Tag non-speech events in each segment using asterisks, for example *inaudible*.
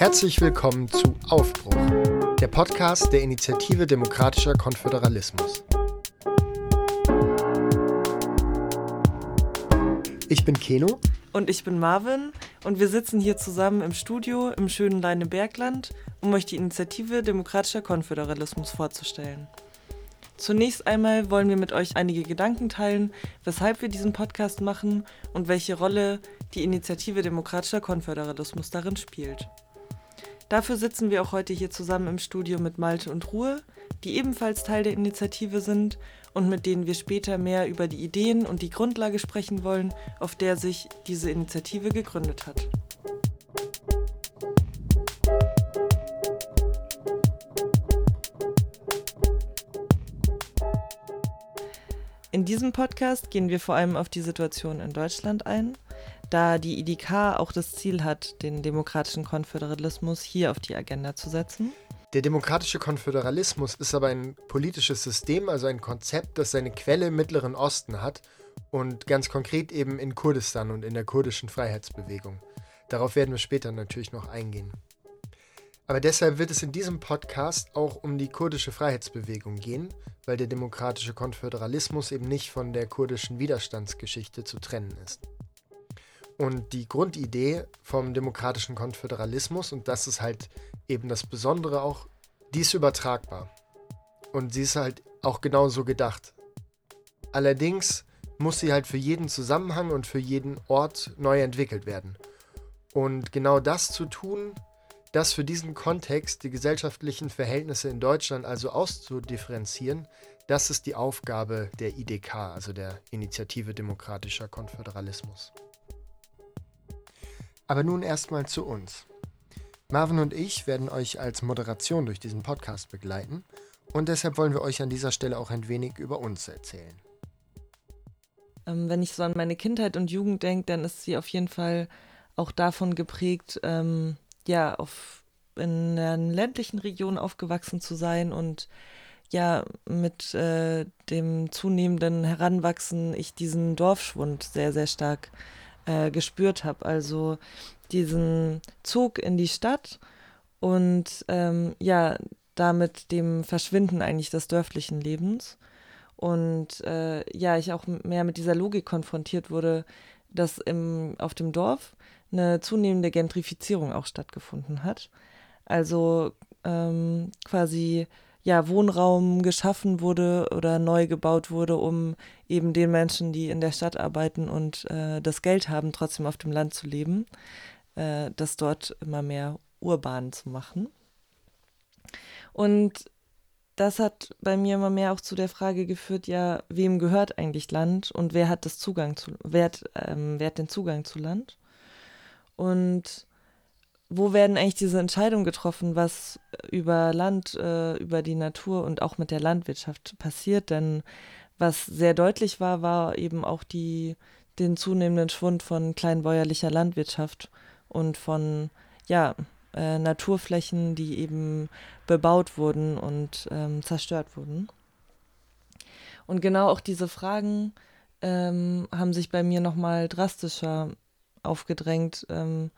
Herzlich willkommen zu Aufbruch, der Podcast der Initiative Demokratischer Konföderalismus. Ich bin Keno. Und ich bin Marvin. Und wir sitzen hier zusammen im Studio im schönen Leinebergland, um euch die Initiative Demokratischer Konföderalismus vorzustellen. Zunächst einmal wollen wir mit euch einige Gedanken teilen, weshalb wir diesen Podcast machen und welche Rolle die Initiative Demokratischer Konföderalismus darin spielt. Dafür sitzen wir auch heute hier zusammen im Studio mit Malte und Ruhe, die ebenfalls Teil der Initiative sind und mit denen wir später mehr über die Ideen und die Grundlage sprechen wollen, auf der sich diese Initiative gegründet hat. In diesem Podcast gehen wir vor allem auf die Situation in Deutschland ein da die IDK auch das Ziel hat, den demokratischen Konföderalismus hier auf die Agenda zu setzen. Der demokratische Konföderalismus ist aber ein politisches System, also ein Konzept, das seine Quelle im Mittleren Osten hat und ganz konkret eben in Kurdistan und in der kurdischen Freiheitsbewegung. Darauf werden wir später natürlich noch eingehen. Aber deshalb wird es in diesem Podcast auch um die kurdische Freiheitsbewegung gehen, weil der demokratische Konföderalismus eben nicht von der kurdischen Widerstandsgeschichte zu trennen ist. Und die Grundidee vom demokratischen Konföderalismus, und das ist halt eben das Besondere auch, die ist übertragbar. Und sie ist halt auch genauso gedacht. Allerdings muss sie halt für jeden Zusammenhang und für jeden Ort neu entwickelt werden. Und genau das zu tun, das für diesen Kontext die gesellschaftlichen Verhältnisse in Deutschland also auszudifferenzieren, das ist die Aufgabe der IDK, also der Initiative Demokratischer Konföderalismus. Aber nun erstmal zu uns. Marvin und ich werden euch als Moderation durch diesen Podcast begleiten und deshalb wollen wir euch an dieser Stelle auch ein wenig über uns erzählen. Ähm, wenn ich so an meine Kindheit und Jugend denke, dann ist sie auf jeden Fall auch davon geprägt, ähm, ja, auf, in einer ländlichen Region aufgewachsen zu sein und ja, mit äh, dem zunehmenden Heranwachsen ich diesen Dorfschwund sehr, sehr stark äh, gespürt habe. Also diesen Zug in die Stadt und ähm, ja, damit dem Verschwinden eigentlich des dörflichen Lebens. Und äh, ja, ich auch mehr mit dieser Logik konfrontiert wurde, dass im, auf dem Dorf eine zunehmende Gentrifizierung auch stattgefunden hat. Also ähm, quasi ja, Wohnraum geschaffen wurde oder neu gebaut wurde, um eben den Menschen, die in der Stadt arbeiten und äh, das Geld haben, trotzdem auf dem Land zu leben, äh, das dort immer mehr urban zu machen. Und das hat bei mir immer mehr auch zu der Frage geführt, ja, wem gehört eigentlich Land und wer hat das Zugang zu, wer hat, ähm, wer hat den Zugang zu Land? Und wo werden eigentlich diese Entscheidungen getroffen, was über Land, äh, über die Natur und auch mit der Landwirtschaft passiert? Denn was sehr deutlich war, war eben auch die, den zunehmenden Schwund von kleinbäuerlicher Landwirtschaft und von ja, äh, Naturflächen, die eben bebaut wurden und ähm, zerstört wurden. Und genau auch diese Fragen ähm, haben sich bei mir nochmal drastischer aufgedrängt ähm,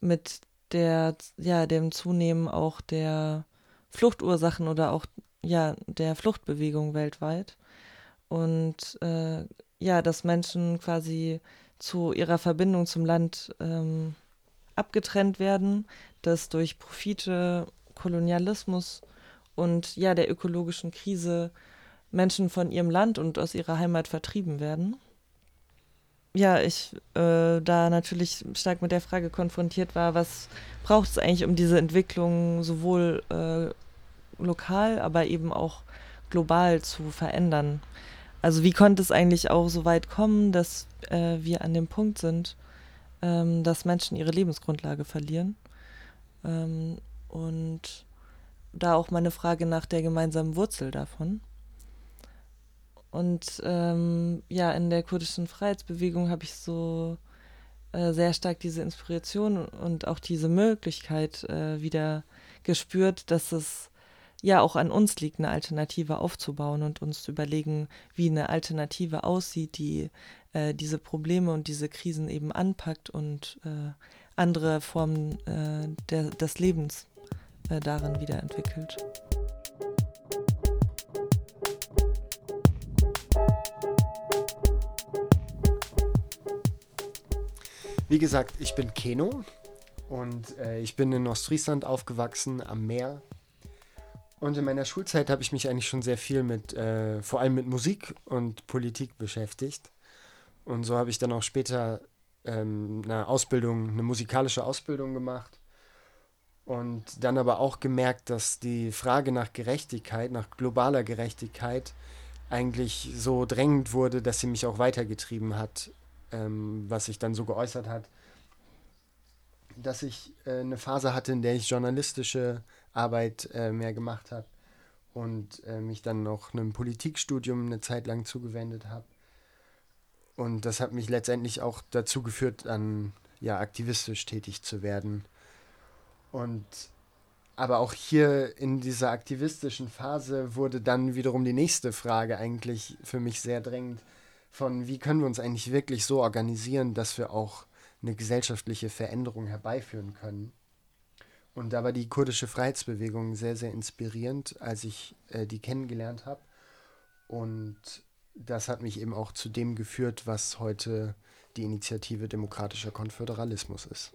mit der, ja, dem Zunehmen auch der Fluchtursachen oder auch ja, der Fluchtbewegung weltweit. Und äh, ja, dass Menschen quasi zu ihrer Verbindung zum Land ähm, abgetrennt werden, dass durch Profite, Kolonialismus und ja, der ökologischen Krise Menschen von ihrem Land und aus ihrer Heimat vertrieben werden ja, ich äh, da natürlich stark mit der Frage konfrontiert war, was braucht es eigentlich, um diese Entwicklung sowohl äh, lokal, aber eben auch global zu verändern. Also wie konnte es eigentlich auch so weit kommen, dass äh, wir an dem Punkt sind, ähm, dass Menschen ihre Lebensgrundlage verlieren? Ähm, und da auch meine Frage nach der gemeinsamen Wurzel davon. Und ähm, ja, in der kurdischen Freiheitsbewegung habe ich so äh, sehr stark diese Inspiration und auch diese Möglichkeit äh, wieder gespürt, dass es ja auch an uns liegt, eine Alternative aufzubauen und uns zu überlegen, wie eine Alternative aussieht, die äh, diese Probleme und diese Krisen eben anpackt und äh, andere Formen äh, der, des Lebens äh, darin wiederentwickelt. Wie gesagt, ich bin Keno und äh, ich bin in Ostfriesland aufgewachsen am Meer. Und in meiner Schulzeit habe ich mich eigentlich schon sehr viel mit, äh, vor allem mit Musik und Politik beschäftigt. Und so habe ich dann auch später ähm, eine Ausbildung, eine musikalische Ausbildung gemacht. Und dann aber auch gemerkt, dass die Frage nach Gerechtigkeit, nach globaler Gerechtigkeit, eigentlich so drängend wurde, dass sie mich auch weitergetrieben hat ähm, was sich dann so geäußert hat, dass ich äh, eine Phase hatte, in der ich journalistische Arbeit äh, mehr gemacht habe und äh, mich dann noch einem Politikstudium eine Zeit lang zugewendet habe. Und das hat mich letztendlich auch dazu geführt, dann ja aktivistisch tätig zu werden. Und aber auch hier in dieser aktivistischen Phase wurde dann wiederum die nächste Frage eigentlich für mich sehr drängend von wie können wir uns eigentlich wirklich so organisieren, dass wir auch eine gesellschaftliche Veränderung herbeiführen können. Und da war die kurdische Freiheitsbewegung sehr, sehr inspirierend, als ich äh, die kennengelernt habe. Und das hat mich eben auch zu dem geführt, was heute die Initiative Demokratischer Konföderalismus ist.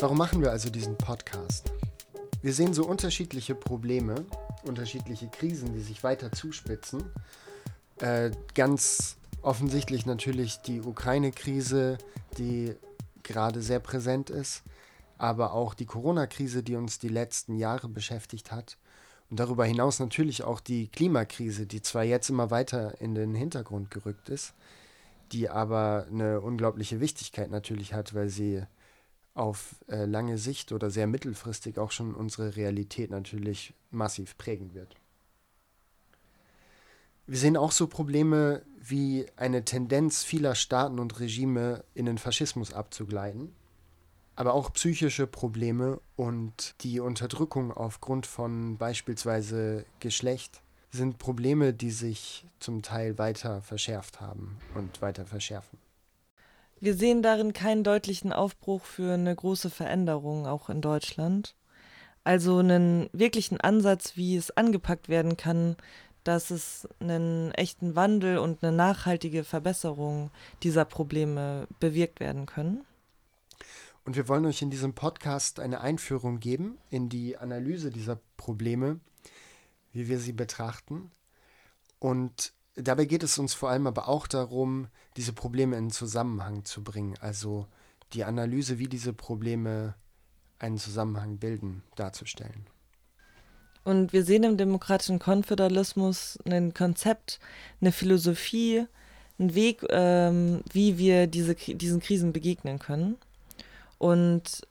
Warum machen wir also diesen Podcast? Wir sehen so unterschiedliche Probleme, unterschiedliche Krisen, die sich weiter zuspitzen. Äh, ganz offensichtlich natürlich die Ukraine-Krise, die gerade sehr präsent ist, aber auch die Corona-Krise, die uns die letzten Jahre beschäftigt hat. Und darüber hinaus natürlich auch die Klimakrise, die zwar jetzt immer weiter in den Hintergrund gerückt ist, die aber eine unglaubliche Wichtigkeit natürlich hat, weil sie auf äh, lange Sicht oder sehr mittelfristig auch schon unsere Realität natürlich massiv prägen wird. Wir sehen auch so Probleme wie eine Tendenz vieler Staaten und Regime in den Faschismus abzugleiten, aber auch psychische Probleme und die Unterdrückung aufgrund von beispielsweise Geschlecht sind Probleme, die sich zum Teil weiter verschärft haben und weiter verschärfen. Wir sehen darin keinen deutlichen Aufbruch für eine große Veränderung, auch in Deutschland. Also einen wirklichen Ansatz, wie es angepackt werden kann, dass es einen echten Wandel und eine nachhaltige Verbesserung dieser Probleme bewirkt werden können. Und wir wollen euch in diesem Podcast eine Einführung geben in die Analyse dieser Probleme, wie wir sie betrachten und Dabei geht es uns vor allem aber auch darum, diese Probleme in Zusammenhang zu bringen, also die Analyse, wie diese Probleme einen Zusammenhang bilden, darzustellen. Und wir sehen im demokratischen Konföderalismus ein Konzept, eine Philosophie, einen Weg, ähm, wie wir diese, diesen Krisen begegnen können. Und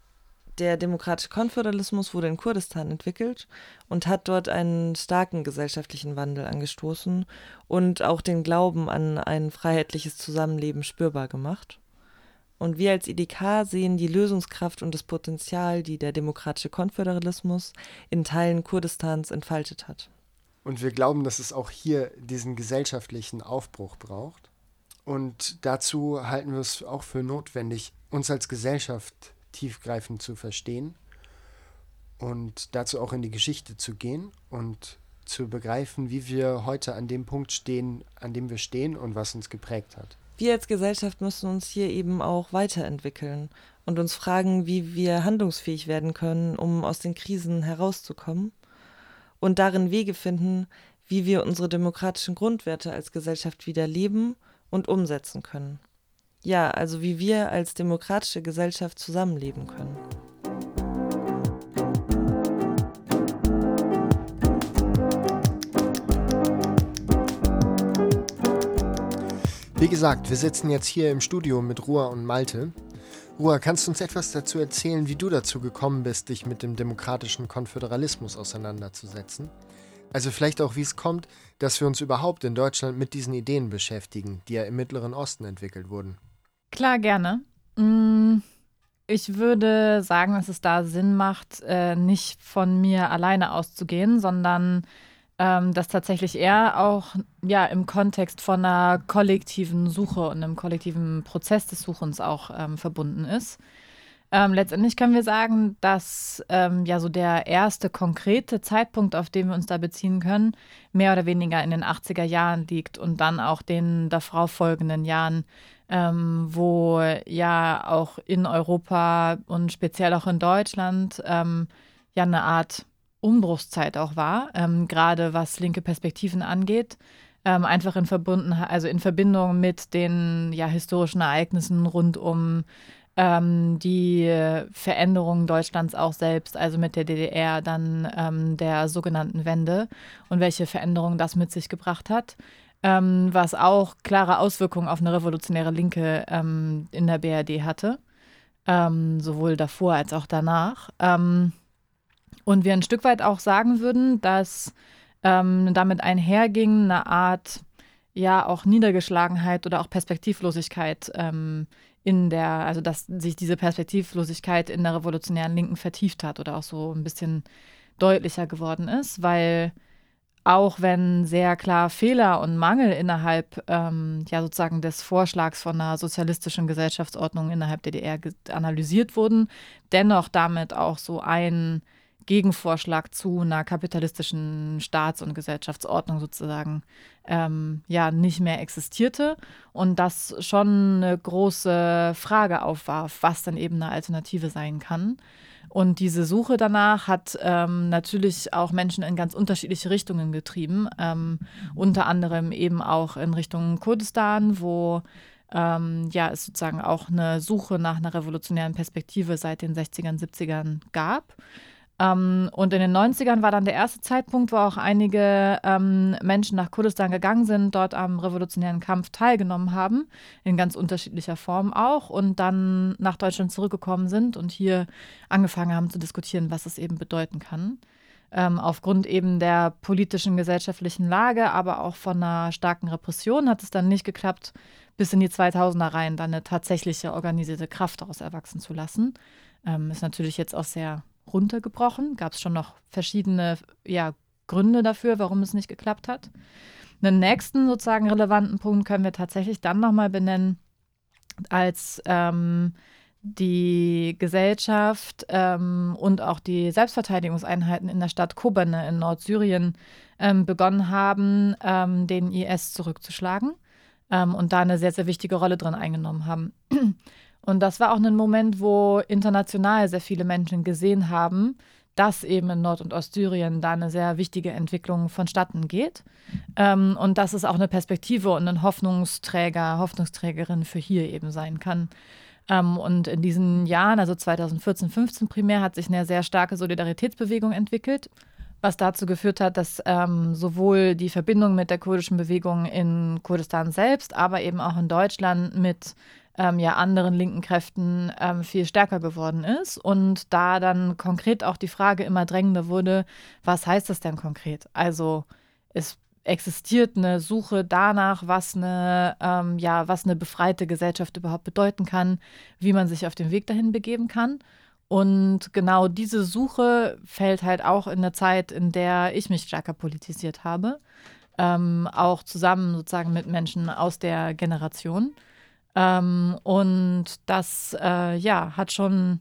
der demokratische Konföderalismus wurde in Kurdistan entwickelt und hat dort einen starken gesellschaftlichen Wandel angestoßen und auch den Glauben an ein freiheitliches Zusammenleben spürbar gemacht. Und wir als IDK sehen die Lösungskraft und das Potenzial, die der demokratische Konföderalismus in Teilen Kurdistans entfaltet hat. Und wir glauben, dass es auch hier diesen gesellschaftlichen Aufbruch braucht. Und dazu halten wir es auch für notwendig, uns als Gesellschaft tiefgreifend zu verstehen und dazu auch in die Geschichte zu gehen und zu begreifen, wie wir heute an dem Punkt stehen, an dem wir stehen und was uns geprägt hat. Wir als Gesellschaft müssen uns hier eben auch weiterentwickeln und uns fragen, wie wir handlungsfähig werden können, um aus den Krisen herauszukommen und darin Wege finden, wie wir unsere demokratischen Grundwerte als Gesellschaft wieder leben und umsetzen können. Ja, also wie wir als demokratische Gesellschaft zusammenleben können. Wie gesagt, wir sitzen jetzt hier im Studio mit Ruhr und Malte. Ruhr, kannst du uns etwas dazu erzählen, wie du dazu gekommen bist, dich mit dem demokratischen Konföderalismus auseinanderzusetzen? Also vielleicht auch, wie es kommt, dass wir uns überhaupt in Deutschland mit diesen Ideen beschäftigen, die ja im Mittleren Osten entwickelt wurden. Klar, gerne. Mm, ich würde sagen, dass es da Sinn macht, äh, nicht von mir alleine auszugehen, sondern ähm, das tatsächlich eher auch ja, im Kontext von einer kollektiven Suche und einem kollektiven Prozess des Suchens auch ähm, verbunden ist. Ähm, letztendlich können wir sagen, dass ähm, ja so der erste konkrete Zeitpunkt, auf den wir uns da beziehen können, mehr oder weniger in den 80er Jahren liegt und dann auch den darauf folgenden Jahren, ähm, wo ja auch in Europa und speziell auch in Deutschland ähm, ja eine Art Umbruchszeit auch war, ähm, gerade was linke Perspektiven angeht. Ähm, einfach in, verbunden, also in Verbindung mit den ja, historischen Ereignissen rund um ähm, die Veränderungen Deutschlands auch selbst, also mit der DDR, dann ähm, der sogenannten Wende und welche Veränderungen das mit sich gebracht hat. Ähm, was auch klare Auswirkungen auf eine revolutionäre Linke ähm, in der BRD hatte, ähm, sowohl davor als auch danach. Ähm, und wir ein Stück weit auch sagen würden, dass damit einherging eine Art ja auch Niedergeschlagenheit oder auch Perspektivlosigkeit ähm, in der, also dass sich diese Perspektivlosigkeit in der revolutionären Linken vertieft hat oder auch so ein bisschen deutlicher geworden ist, weil auch wenn sehr klar Fehler und Mangel innerhalb ähm, ja sozusagen des Vorschlags von einer sozialistischen Gesellschaftsordnung innerhalb DDR analysiert wurden, dennoch damit auch so ein Gegenvorschlag zu einer kapitalistischen Staats- und Gesellschaftsordnung sozusagen ähm, ja nicht mehr existierte und das schon eine große Frage aufwarf, was dann eben eine Alternative sein kann. Und diese Suche danach hat ähm, natürlich auch Menschen in ganz unterschiedliche Richtungen getrieben, ähm, unter anderem eben auch in Richtung Kurdistan, wo ähm, ja, es sozusagen auch eine Suche nach einer revolutionären Perspektive seit den 60ern, 70ern gab. Ähm, und in den 90ern war dann der erste Zeitpunkt, wo auch einige ähm, Menschen nach Kurdistan gegangen sind, dort am revolutionären Kampf teilgenommen haben, in ganz unterschiedlicher Form auch, und dann nach Deutschland zurückgekommen sind und hier angefangen haben zu diskutieren, was es eben bedeuten kann. Ähm, aufgrund eben der politischen, gesellschaftlichen Lage, aber auch von einer starken Repression hat es dann nicht geklappt, bis in die 2000er rein dann eine tatsächliche organisierte Kraft daraus erwachsen zu lassen. Ähm, ist natürlich jetzt auch sehr runtergebrochen. Gab es schon noch verschiedene ja, Gründe dafür, warum es nicht geklappt hat. Einen nächsten sozusagen relevanten Punkt können wir tatsächlich dann nochmal benennen, als ähm, die Gesellschaft ähm, und auch die Selbstverteidigungseinheiten in der Stadt Kobane in Nordsyrien ähm, begonnen haben, ähm, den IS zurückzuschlagen ähm, und da eine sehr, sehr wichtige Rolle drin eingenommen haben. Und das war auch ein Moment, wo international sehr viele Menschen gesehen haben, dass eben in Nord- und Ostsyrien da eine sehr wichtige Entwicklung vonstatten geht. Ähm, und dass es auch eine Perspektive und ein Hoffnungsträger, Hoffnungsträgerin für hier eben sein kann. Ähm, und in diesen Jahren, also 2014, 15 primär, hat sich eine sehr starke Solidaritätsbewegung entwickelt was dazu geführt hat, dass ähm, sowohl die Verbindung mit der kurdischen Bewegung in Kurdistan selbst, aber eben auch in Deutschland mit ähm, ja anderen linken Kräften ähm, viel stärker geworden ist. Und da dann konkret auch die Frage immer drängender wurde, was heißt das denn konkret? Also es existiert eine Suche danach, was eine, ähm, ja, was eine befreite Gesellschaft überhaupt bedeuten kann, wie man sich auf den Weg dahin begeben kann. Und genau diese Suche fällt halt auch in der Zeit, in der ich mich stärker politisiert habe. Ähm, auch zusammen sozusagen mit Menschen aus der Generation. Ähm, und das, äh, ja, hat schon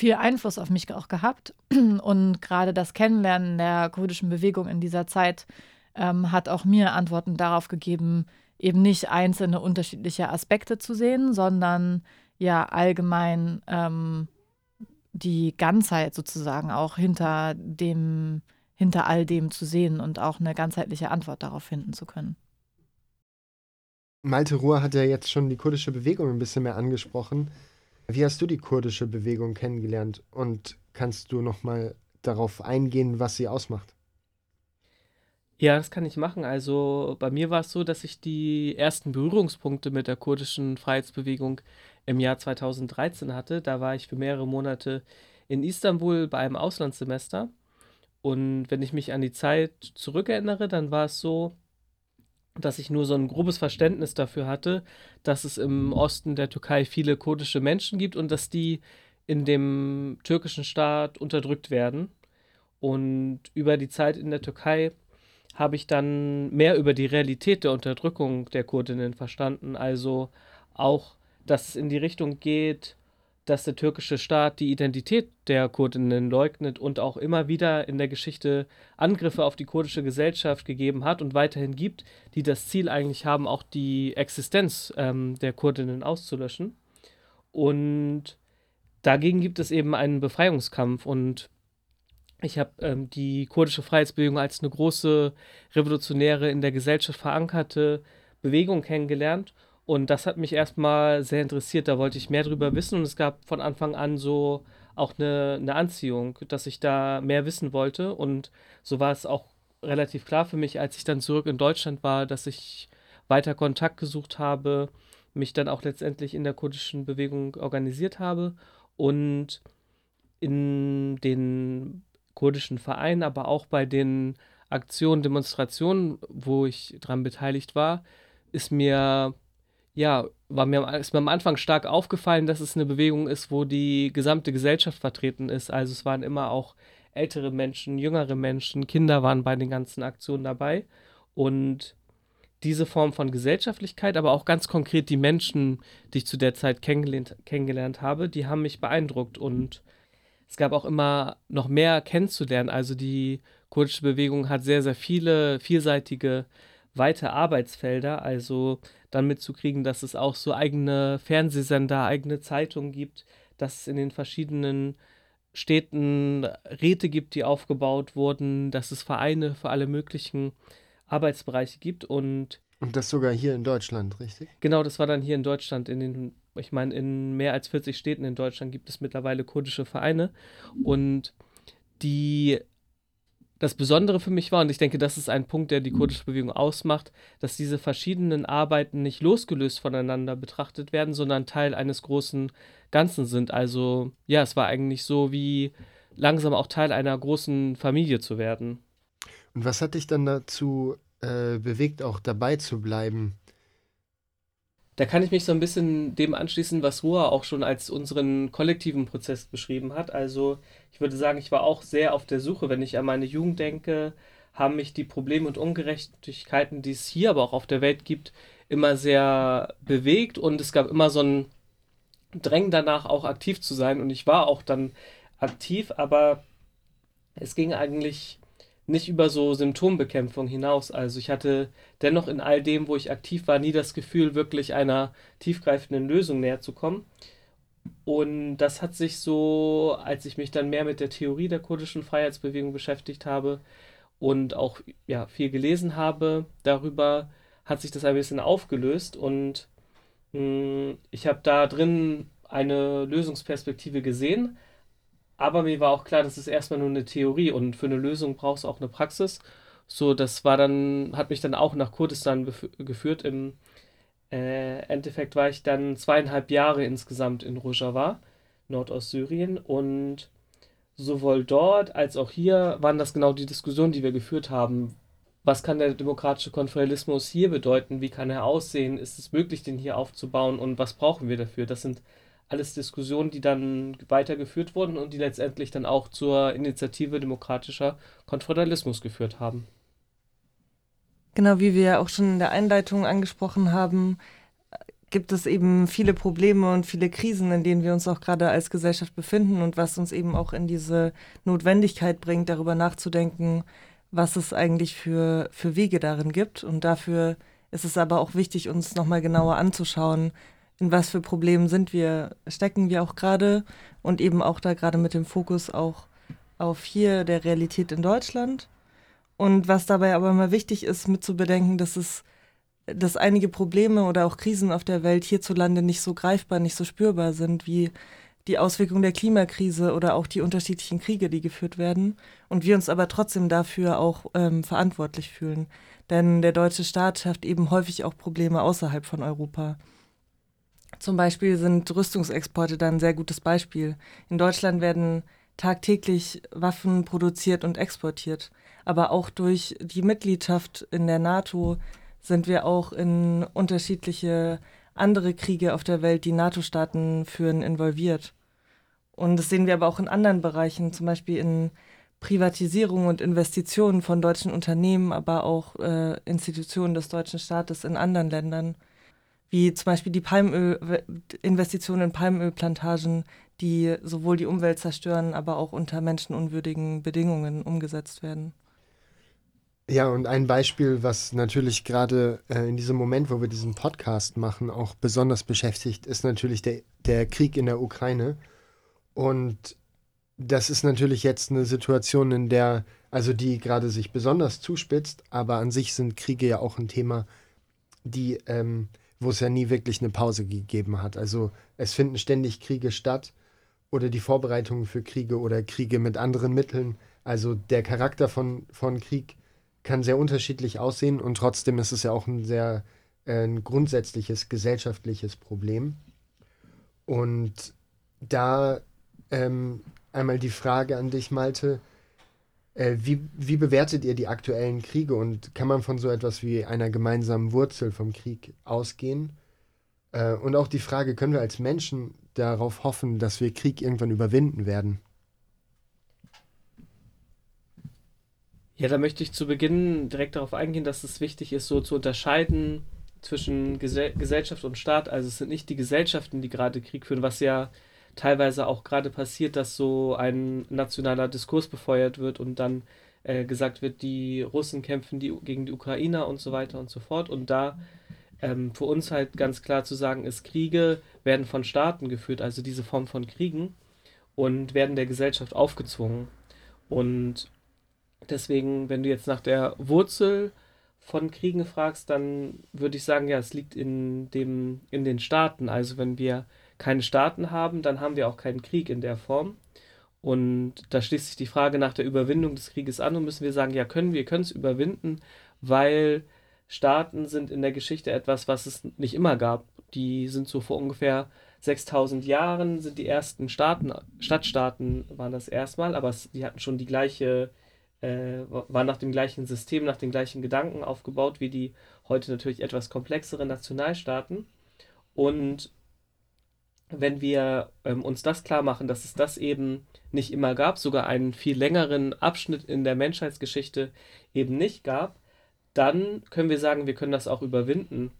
viel Einfluss auf mich auch gehabt. *clears throat* Und gerade das Kennenlernen der kurdischen Bewegung in dieser Zeit ähm, hat auch mir Antworten darauf gegeben, eben nicht einzelne unterschiedliche Aspekte zu sehen, sondern ja allgemein ähm, die Ganzheit sozusagen auch hinter dem, hinter all dem zu sehen und auch eine ganzheitliche Antwort darauf finden zu können. Malte Ruhr hat ja jetzt schon die kurdische Bewegung ein bisschen mehr angesprochen. Wie hast du die kurdische Bewegung kennengelernt und kannst du noch mal darauf eingehen, was sie ausmacht? Ja, das kann ich machen. Also bei mir war es so, dass ich die ersten Berührungspunkte mit der kurdischen Freiheitsbewegung im Jahr 2013 hatte. Da war ich für mehrere Monate in Istanbul bei einem Auslandssemester. Und wenn ich mich an die Zeit zurückerinnere, dann war es so, dass ich nur so ein grobes Verständnis dafür hatte, dass es im Osten der Türkei viele kurdische Menschen gibt und dass die in dem türkischen Staat unterdrückt werden. Und über die Zeit in der Türkei habe ich dann mehr über die Realität der Unterdrückung der Kurdinnen verstanden. Also auch, dass es in die Richtung geht, dass der türkische Staat die Identität der Kurdinnen leugnet und auch immer wieder in der Geschichte Angriffe auf die kurdische Gesellschaft gegeben hat und weiterhin gibt, die das Ziel eigentlich haben, auch die Existenz ähm, der Kurdinnen auszulöschen. Und dagegen gibt es eben einen Befreiungskampf und ich habe ähm, die kurdische Freiheitsbewegung als eine große revolutionäre, in der Gesellschaft verankerte Bewegung kennengelernt und das hat mich erstmal sehr interessiert. Da wollte ich mehr drüber wissen und es gab von Anfang an so auch eine, eine Anziehung, dass ich da mehr wissen wollte. Und so war es auch relativ klar für mich, als ich dann zurück in Deutschland war, dass ich weiter Kontakt gesucht habe, mich dann auch letztendlich in der kurdischen Bewegung organisiert habe und in den kurdischen Vereinen, aber auch bei den Aktionen, Demonstrationen, wo ich daran beteiligt war, ist mir ja, war mir, ist mir am Anfang stark aufgefallen, dass es eine Bewegung ist, wo die gesamte Gesellschaft vertreten ist. Also es waren immer auch ältere Menschen, jüngere Menschen, Kinder waren bei den ganzen Aktionen dabei. Und diese Form von Gesellschaftlichkeit, aber auch ganz konkret die Menschen, die ich zu der Zeit kennengelernt, kennengelernt habe, die haben mich beeindruckt. Und es gab auch immer noch mehr kennenzulernen. Also die kurdische Bewegung hat sehr, sehr viele vielseitige weite Arbeitsfelder. Also dann mitzukriegen, dass es auch so eigene Fernsehsender, eigene Zeitungen gibt, dass es in den verschiedenen Städten Räte gibt, die aufgebaut wurden, dass es Vereine für alle möglichen Arbeitsbereiche gibt und und das sogar hier in Deutschland, richtig? Genau, das war dann hier in Deutschland. In den, ich meine, in mehr als 40 Städten in Deutschland gibt es mittlerweile kurdische Vereine. Und die das Besondere für mich war, und ich denke, das ist ein Punkt, der die kurdische Bewegung ausmacht, dass diese verschiedenen Arbeiten nicht losgelöst voneinander betrachtet werden, sondern Teil eines großen Ganzen sind. Also ja, es war eigentlich so wie langsam auch Teil einer großen Familie zu werden. Und was hat dich dann dazu äh, bewegt, auch dabei zu bleiben? Da kann ich mich so ein bisschen dem anschließen, was Ruha auch schon als unseren kollektiven Prozess beschrieben hat. Also ich würde sagen, ich war auch sehr auf der Suche, wenn ich an meine Jugend denke, haben mich die Probleme und Ungerechtigkeiten, die es hier aber auch auf der Welt gibt, immer sehr bewegt und es gab immer so ein Drängen danach, auch aktiv zu sein. Und ich war auch dann aktiv, aber es ging eigentlich nicht über so Symptombekämpfung hinaus. Also ich hatte dennoch in all dem, wo ich aktiv war, nie das Gefühl, wirklich einer tiefgreifenden Lösung näher zu kommen. Und das hat sich so, als ich mich dann mehr mit der Theorie der kurdischen Freiheitsbewegung beschäftigt habe und auch ja, viel gelesen habe darüber, hat sich das ein bisschen aufgelöst und mh, hm, ich habe da drin eine Lösungsperspektive gesehen, aber mir war auch klar, das ist erstmal nur eine Theorie und für eine Lösung brauchst du auch eine Praxis. So, das war dann, hat mich dann auch nach Kurdistan geführt. Im äh, Endeffekt war ich dann zweieinhalb Jahre insgesamt in Rojava, Nordostsyrien. Und sowohl dort als auch hier waren das genau die Diskussionen, die wir geführt haben. Was kann der demokratische Konföderalismus hier bedeuten? Wie kann er aussehen? Ist es möglich, den hier aufzubauen? Und was brauchen wir dafür? Das sind alles Diskussionen, die dann weitergeführt wurden und die letztendlich dann auch zur Initiative demokratischer Konföderalismus geführt haben. Genau, wie wir ja auch schon in der Einleitung angesprochen haben, gibt es eben viele Probleme und viele Krisen, in denen wir uns auch gerade als Gesellschaft befinden und was uns eben auch in diese Notwendigkeit bringt, darüber nachzudenken, was es eigentlich für, für Wege darin gibt. Und dafür ist es aber auch wichtig, uns nochmal genauer anzuschauen, in was für Problemen sind wir, stecken wir auch gerade und eben auch da gerade mit dem Fokus auch auf hier der Realität in Deutschland. Und was dabei aber immer wichtig ist, mitzubedenken, dass es, dass einige Probleme oder auch Krisen auf der Welt hierzulande nicht so greifbar, nicht so spürbar sind wie die Auswirkungen der Klimakrise oder auch die unterschiedlichen Kriege, die geführt werden. Und wir uns aber trotzdem dafür auch ähm, verantwortlich fühlen. Denn der deutsche Staat schafft eben häufig auch Probleme außerhalb von Europa. Zum Beispiel sind Rüstungsexporte dann ein sehr gutes Beispiel. In Deutschland werden tagtäglich Waffen produziert und exportiert. Aber auch durch die Mitgliedschaft in der NATO sind wir auch in unterschiedliche andere Kriege auf der Welt, die NATO-Staaten führen, involviert. Und das sehen wir aber auch in anderen Bereichen, zum Beispiel in Privatisierung und Investitionen von deutschen Unternehmen, aber auch äh, Institutionen des deutschen Staates in anderen Ländern, wie zum Beispiel die Palmöl, Investitionen in Palmölplantagen, die sowohl die Umwelt zerstören, aber auch unter menschenunwürdigen Bedingungen umgesetzt werden. Ja, und ein Beispiel, was natürlich gerade äh, in diesem Moment, wo wir diesen Podcast machen, auch besonders beschäftigt, ist natürlich der, der Krieg in der Ukraine. Und das ist natürlich jetzt eine Situation, in der, also die gerade sich besonders zuspitzt, aber an sich sind Kriege ja auch ein Thema, die, ähm, wo es ja nie wirklich eine Pause gegeben hat. Also es finden ständig Kriege statt oder die Vorbereitungen für Kriege oder Kriege mit anderen Mitteln. Also der Charakter von, von Krieg kann sehr unterschiedlich aussehen und trotzdem ist es ja auch ein sehr äh, ein grundsätzliches gesellschaftliches Problem. Und da ähm, einmal die Frage an dich, Malte. Äh, wie, wie bewertet ihr die aktuellen Kriege und kann man von so etwas wie einer gemeinsamen Wurzel vom Krieg ausgehen? Äh, und auch die Frage, können wir als Menschen darauf hoffen, dass wir Krieg irgendwann überwinden werden? Ja, da möchte ich zu Beginn direkt darauf eingehen, dass es wichtig ist, so zu unterscheiden zwischen Gesell Gesellschaft und Staat. Also es sind nicht die Gesellschaften, die gerade Krieg führen, was ja teilweise auch gerade passiert, dass so ein nationaler Diskurs befeuert wird und dann äh, gesagt wird, die Russen kämpfen die, gegen die Ukrainer und so weiter und so fort. Und da ähm, für uns halt ganz klar zu sagen ist, Kriege werden von Staaten geführt, also diese Form von Kriegen, und werden der Gesellschaft aufgezwungen. Und Deswegen, wenn du jetzt nach der Wurzel von Kriegen fragst, dann würde ich sagen, ja, es liegt in dem, in den Staaten. Also wenn wir keine Staaten haben, dann haben wir auch keinen Krieg in der Form. Und da schließt sich die Frage nach der Überwindung des Krieges an und müssen wir sagen, ja, können wir können es überwinden, weil Staaten sind in der Geschichte etwas, was es nicht immer gab. Die sind so vor ungefähr 6000 Jahren sind die ersten Staaten, Stadtstaaten waren das erstmal, aber die hatten schon die gleiche äh, war nach dem gleichen System, nach den gleichen Gedanken aufgebaut wie die heute natürlich etwas komplexeren Nationalstaaten. Und wenn wir ähm, uns das klar machen, dass es das eben nicht immer gab, sogar einen viel längeren Abschnitt in der Menschheitsgeschichte eben nicht gab, dann können wir sagen, wir können das auch überwinden.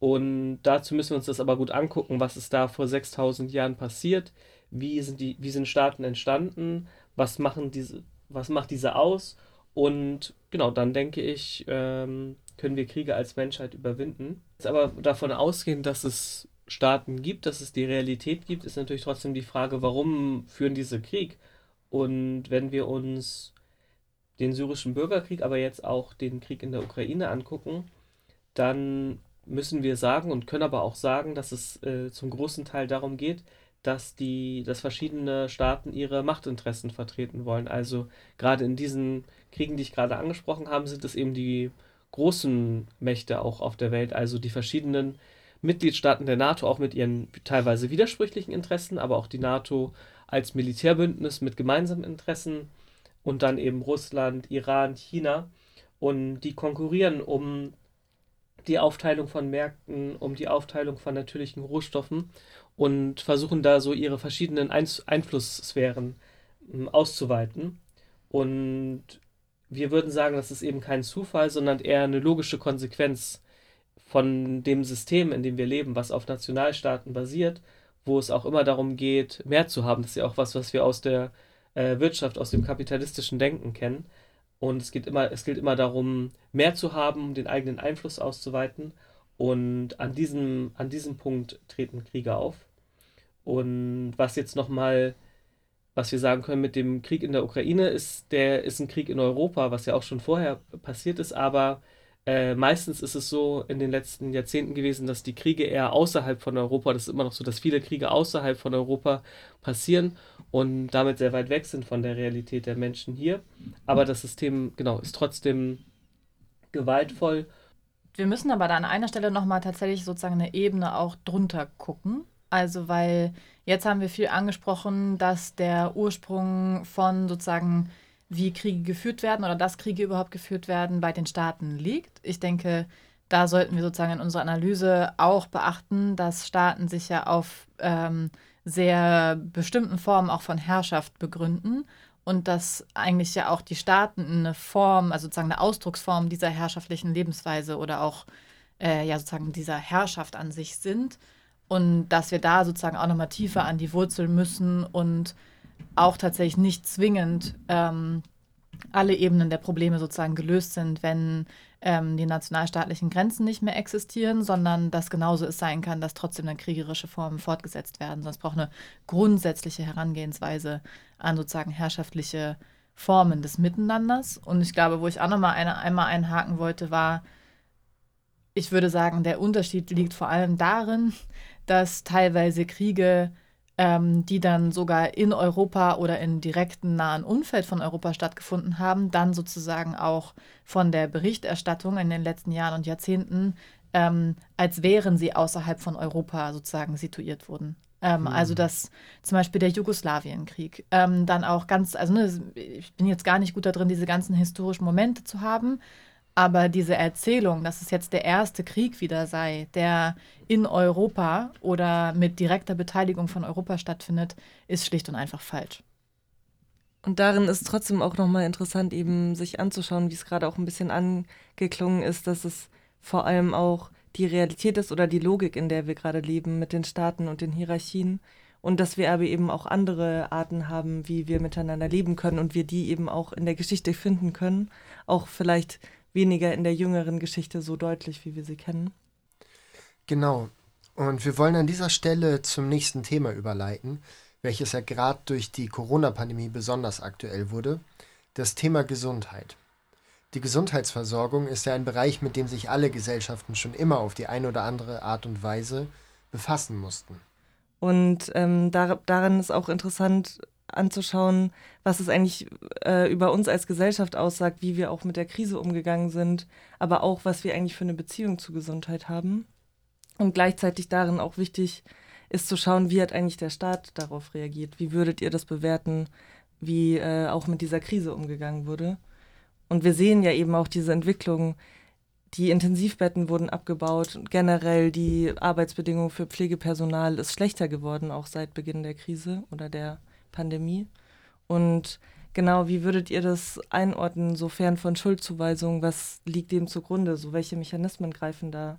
Und dazu müssen wir uns das aber gut angucken, was ist da vor 6000 Jahren passiert, wie sind, die, wie sind Staaten entstanden, was machen diese, was macht diese aus? Und genau, dann denke ich, ähm, können wir Kriege als Menschheit überwinden. Jetzt aber davon ausgehen, dass es Staaten gibt, dass es die Realität gibt, ist natürlich trotzdem die Frage, warum führen diese Krieg? Und wenn wir uns den syrischen Bürgerkrieg, aber jetzt auch den Krieg in der Ukraine angucken, dann müssen wir sagen und können aber auch sagen, dass es äh, zum großen Teil darum geht, dass die, dass verschiedene Staaten ihre Machtinteressen vertreten wollen. Also gerade in diesen Kriegen, die ich gerade angesprochen habe, sind es eben die großen Mächte auch auf der Welt, also die verschiedenen Mitgliedstaaten der NATO, auch mit ihren teilweise widersprüchlichen Interessen, aber auch die NATO als Militärbündnis mit gemeinsamen Interessen und dann eben Russland, Iran, China. Und die konkurrieren um die Aufteilung von Märkten, um die Aufteilung von natürlichen Rohstoffen und versuchen da so ihre verschiedenen Einflusssphären hm, auszuweiten. Und wir würden sagen, das ist eben kein Zufall, sondern eher eine logische Konsequenz von dem System, in dem wir leben, was auf Nationalstaaten basiert, wo es auch immer darum geht, mehr zu haben. Das ist ja auch was, was wir aus der äh, Wirtschaft, aus dem kapitalistischen Denken kennen. Und es geht immer, es gilt immer darum, mehr zu haben, den eigenen Einfluss auszuweiten. Und an diesem, an diesem Punkt treten Kriege auf. Und was jetzt nochmal, was wir sagen können mit dem Krieg in der Ukraine, ist, der ist ein Krieg in Europa, was ja auch schon vorher passiert ist, aber äh, meistens ist es so in den letzten Jahrzehnten gewesen, dass die Kriege eher außerhalb von Europa, das ist immer noch so, dass viele Kriege außerhalb von Europa passieren und damit sehr weit weg sind von der Realität der Menschen hier. Aber das System, genau, ist trotzdem gewaltvoll. Wir müssen aber da an einer Stelle nochmal tatsächlich sozusagen eine Ebene auch drunter gucken. Also, weil jetzt haben wir viel angesprochen, dass der Ursprung von sozusagen, wie Kriege geführt werden oder dass Kriege überhaupt geführt werden, bei den Staaten liegt. Ich denke, da sollten wir sozusagen in unserer Analyse auch beachten, dass Staaten sich ja auf ähm, sehr bestimmten Formen auch von Herrschaft begründen und dass eigentlich ja auch die Staaten eine Form, also sozusagen eine Ausdrucksform dieser herrschaftlichen Lebensweise oder auch äh, ja sozusagen dieser Herrschaft an sich sind und dass wir da sozusagen auch nochmal tiefer an die Wurzel müssen und auch tatsächlich nicht zwingend ähm, alle Ebenen der Probleme sozusagen gelöst sind, wenn ähm, die nationalstaatlichen Grenzen nicht mehr existieren, sondern dass genauso es sein kann, dass trotzdem dann kriegerische Formen fortgesetzt werden. Sonst braucht eine grundsätzliche Herangehensweise an sozusagen herrschaftliche Formen des Miteinanders. Und ich glaube, wo ich auch nochmal eine, einmal einhaken wollte, war, ich würde sagen, der Unterschied liegt vor allem darin, dass teilweise Kriege, ähm, die dann sogar in Europa oder in direkten nahen Umfeld von Europa stattgefunden haben, dann sozusagen auch von der Berichterstattung in den letzten Jahren und Jahrzehnten, ähm, als wären sie außerhalb von Europa sozusagen situiert wurden. Ähm, mhm. Also dass zum Beispiel der Jugoslawienkrieg ähm, dann auch ganz, also ne, ich bin jetzt gar nicht gut darin, diese ganzen historischen Momente zu haben, aber diese Erzählung, dass es jetzt der erste Krieg wieder sei, der in Europa oder mit direkter Beteiligung von Europa stattfindet, ist schlicht und einfach falsch. Und darin ist trotzdem auch nochmal interessant, eben sich anzuschauen, wie es gerade auch ein bisschen angeklungen ist, dass es vor allem auch die Realität ist oder die Logik, in der wir gerade leben mit den Staaten und den Hierarchien. Und dass wir aber eben auch andere Arten haben, wie wir miteinander leben können und wir die eben auch in der Geschichte finden können. Auch vielleicht weniger in der jüngeren Geschichte so deutlich, wie wir sie kennen. Genau. Und wir wollen an dieser Stelle zum nächsten Thema überleiten, welches ja gerade durch die Corona-Pandemie besonders aktuell wurde, das Thema Gesundheit. Die Gesundheitsversorgung ist ja ein Bereich, mit dem sich alle Gesellschaften schon immer auf die eine oder andere Art und Weise befassen mussten. Und ähm, dar daran ist auch interessant anzuschauen, was es eigentlich äh, über uns als Gesellschaft aussagt, wie wir auch mit der Krise umgegangen sind, aber auch, was wir eigentlich für eine Beziehung zur Gesundheit haben. Und gleichzeitig darin auch wichtig ist zu schauen, wie hat eigentlich der Staat darauf reagiert, wie würdet ihr das bewerten, wie äh, auch mit dieser Krise umgegangen wurde. Und wir sehen ja eben auch diese Entwicklung. Die Intensivbetten wurden abgebaut. Generell die Arbeitsbedingungen für Pflegepersonal ist schlechter geworden, auch seit Beginn der Krise oder der Pandemie. Und genau, wie würdet ihr das einordnen, sofern von Schuldzuweisungen? Was liegt dem zugrunde? So welche Mechanismen greifen da?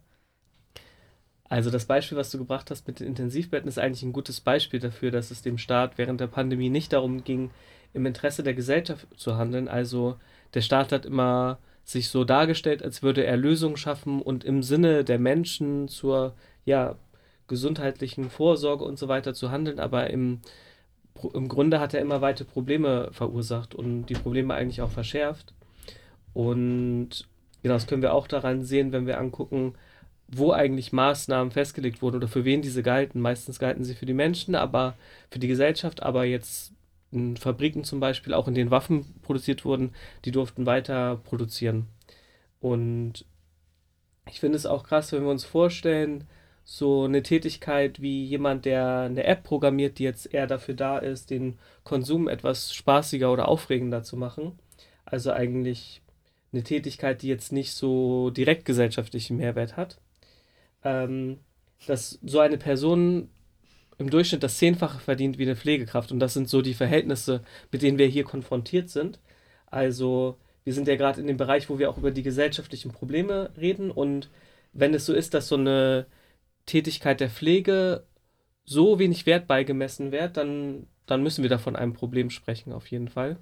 Also das Beispiel, was du gebracht hast mit den Intensivbetten, ist eigentlich ein gutes Beispiel dafür, dass es dem Staat während der Pandemie nicht darum ging, im Interesse der Gesellschaft zu handeln, also der Staat hat immer sich so dargestellt, als würde er Lösungen schaffen und im Sinne der Menschen zur ja, gesundheitlichen Vorsorge und so weiter zu handeln, aber im, im Grunde hat er immer weite Probleme verursacht und die Probleme eigentlich auch verschärft. Und genau, das können wir auch daran sehen, wenn wir angucken, wo eigentlich Maßnahmen festgelegt wurden oder für wen diese galten. Meistens galten sie für die Menschen, aber für die Gesellschaft, aber jetzt in Fabriken zum Beispiel, auch in denen Waffen produziert wurden, die durften weiter produzieren. Und ich finde es auch krass, wenn wir uns vorstellen, so eine Tätigkeit wie jemand, der eine App programmiert, die jetzt eher dafür da ist, den Konsum etwas spaßiger oder aufregender zu machen. Also eigentlich eine Tätigkeit, die jetzt nicht so direkt gesellschaftlichen Mehrwert hat. Ähm, dass so eine Person im Durchschnitt das Zehnfache verdient wie eine Pflegekraft. Und das sind so die Verhältnisse, mit denen wir hier konfrontiert sind. Also wir sind ja gerade in dem Bereich, wo wir auch über die gesellschaftlichen Probleme reden. Und wenn es so ist, dass so eine Tätigkeit der Pflege so wenig Wert beigemessen wird, dann, dann müssen wir da von einem Problem sprechen, auf jeden Fall.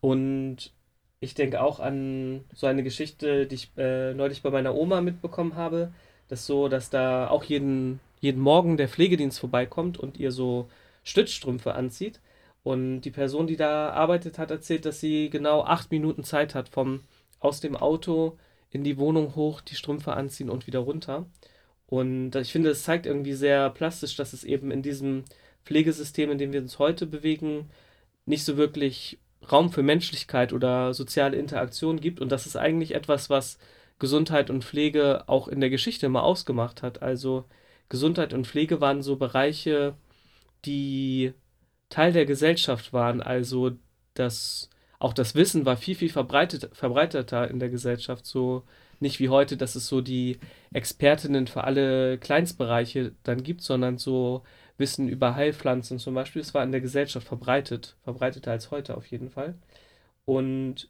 Und ich denke auch an so eine Geschichte, die ich äh, neulich bei meiner Oma mitbekommen habe. Das so, dass da auch jeden jeden Morgen der Pflegedienst vorbeikommt und ihr so Stützstrümpfe anzieht. Und die Person, die da arbeitet, hat erzählt, dass sie genau acht Minuten Zeit hat, vom aus dem Auto in die Wohnung hoch, die Strümpfe anziehen und wieder runter. Und ich finde, es zeigt irgendwie sehr plastisch, dass es eben in diesem Pflegesystem, in dem wir uns heute bewegen, nicht so wirklich Raum für Menschlichkeit oder soziale Interaktion gibt. Und das ist eigentlich etwas, was Gesundheit und Pflege auch in der Geschichte immer ausgemacht hat. Also Gesundheit und Pflege waren so Bereiche, die Teil der Gesellschaft waren. Also das, auch das Wissen war viel, viel verbreitet, verbreiteter in der Gesellschaft. So nicht wie heute, dass es so die Expertinnen für alle Kleinstbereiche dann gibt, sondern so Wissen über Heilpflanzen zum Beispiel, es war in der Gesellschaft verbreitet, verbreiteter als heute auf jeden Fall. Und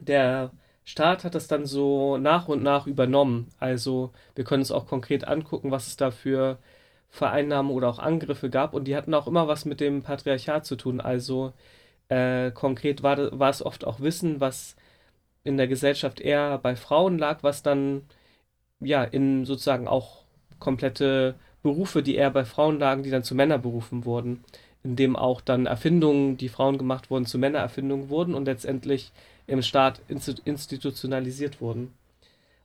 der Staat hat das dann so nach und nach übernommen. Also wir können uns auch konkret angucken, was es da für Vereinnahmen oder auch Angriffe gab. Und die hatten auch immer was mit dem Patriarchat zu tun. Also äh, konkret war, war es oft auch Wissen, was in der Gesellschaft eher bei Frauen lag, was dann ja in sozusagen auch komplette Berufe, die eher bei Frauen lagen, die dann zu Männerberufen wurden, in dem auch dann Erfindungen, die Frauen gemacht wurden, zu Männererfindungen wurden und letztendlich im Staat institutionalisiert wurden.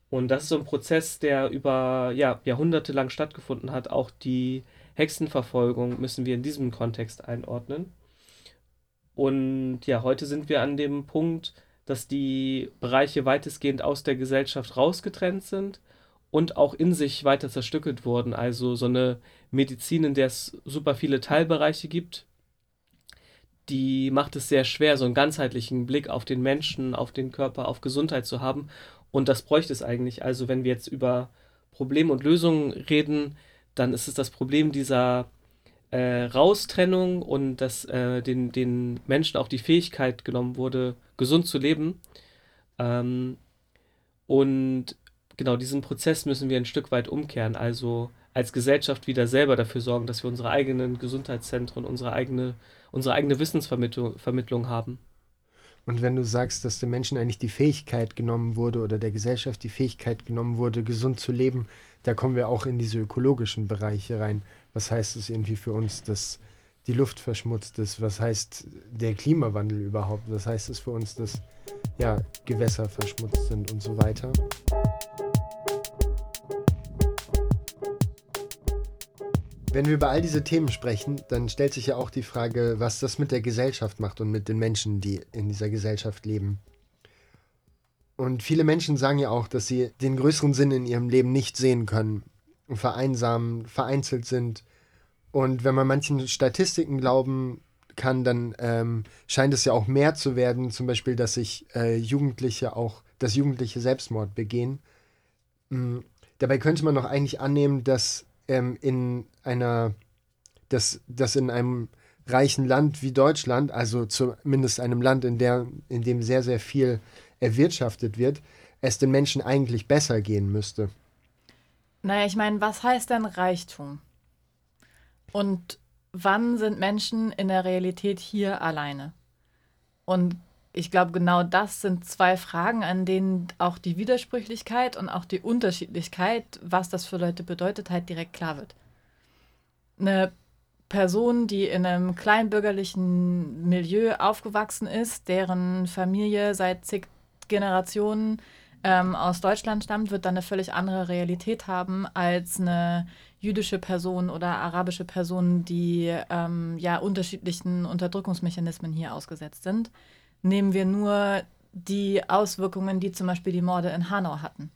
Und das ist so ein Prozess, der über ja, Jahrhunderte lang stattgefunden hat. Auch die Hexenverfolgung müssen wir in diesem Kontext einordnen. Und ja, heute sind wir an dem Punkt, dass die Bereiche weitestgehend aus der Gesellschaft rausgetrennt sind und auch in sich weiter zerstückelt wurden. Also so eine Medizin, in der es super viele Teilbereiche gibt, die macht es sehr schwer, so einen ganzheitlichen Blick auf den Menschen, auf den Körper, auf Gesundheit zu haben. Und das bräuchte es eigentlich. Also wenn wir jetzt über Probleme und Lösungen reden, dann ist es das Problem dieser äh, Raustrennung und dass äh, den, den Menschen auch die Fähigkeit genommen wurde, gesund zu leben. Ähm, und genau diesen Prozess müssen wir ein Stück weit umkehren. Also als Gesellschaft wieder selber dafür sorgen, dass wir unsere eigenen Gesundheitszentren, unsere eigene, unsere eigene Wissensvermittlung Vermittlung haben. Und wenn du sagst, dass den Menschen eigentlich die Fähigkeit genommen wurde oder der Gesellschaft die Fähigkeit genommen wurde, gesund zu leben, da kommen wir auch in diese ökologischen Bereiche rein. Was heißt es irgendwie für uns, dass die Luft verschmutzt ist? Was heißt der Klimawandel überhaupt? Was heißt es für uns, dass ja, Gewässer verschmutzt sind und so weiter? Wenn wir über all diese Themen sprechen, dann stellt sich ja auch die Frage, was das mit der Gesellschaft macht und mit den Menschen, die in dieser Gesellschaft leben. Und viele Menschen sagen ja auch, dass sie den größeren Sinn in ihrem Leben nicht sehen können, vereinsamen, vereinzelt sind. Und wenn man manchen Statistiken glauben kann, dann ähm, scheint es ja auch mehr zu werden, zum Beispiel, dass sich äh, Jugendliche auch, dass Jugendliche Selbstmord begehen. Mhm. Dabei könnte man noch eigentlich annehmen, dass ähm, in einer, dass, dass in einem reichen Land wie Deutschland, also zumindest einem Land, in, der, in dem sehr, sehr viel erwirtschaftet wird, es den Menschen eigentlich besser gehen müsste. Naja, ich meine, was heißt denn Reichtum? Und wann sind Menschen in der Realität hier alleine? Und ich glaube, genau das sind zwei Fragen, an denen auch die Widersprüchlichkeit und auch die Unterschiedlichkeit, was das für Leute bedeutet, halt direkt klar wird. Eine Person, die in einem kleinbürgerlichen Milieu aufgewachsen ist, deren Familie seit zig Generationen ähm, aus Deutschland stammt, wird dann eine völlig andere Realität haben als eine jüdische Person oder arabische Person, die ähm, ja unterschiedlichen Unterdrückungsmechanismen hier ausgesetzt sind nehmen wir nur die Auswirkungen, die zum Beispiel die Morde in Hanau hatten.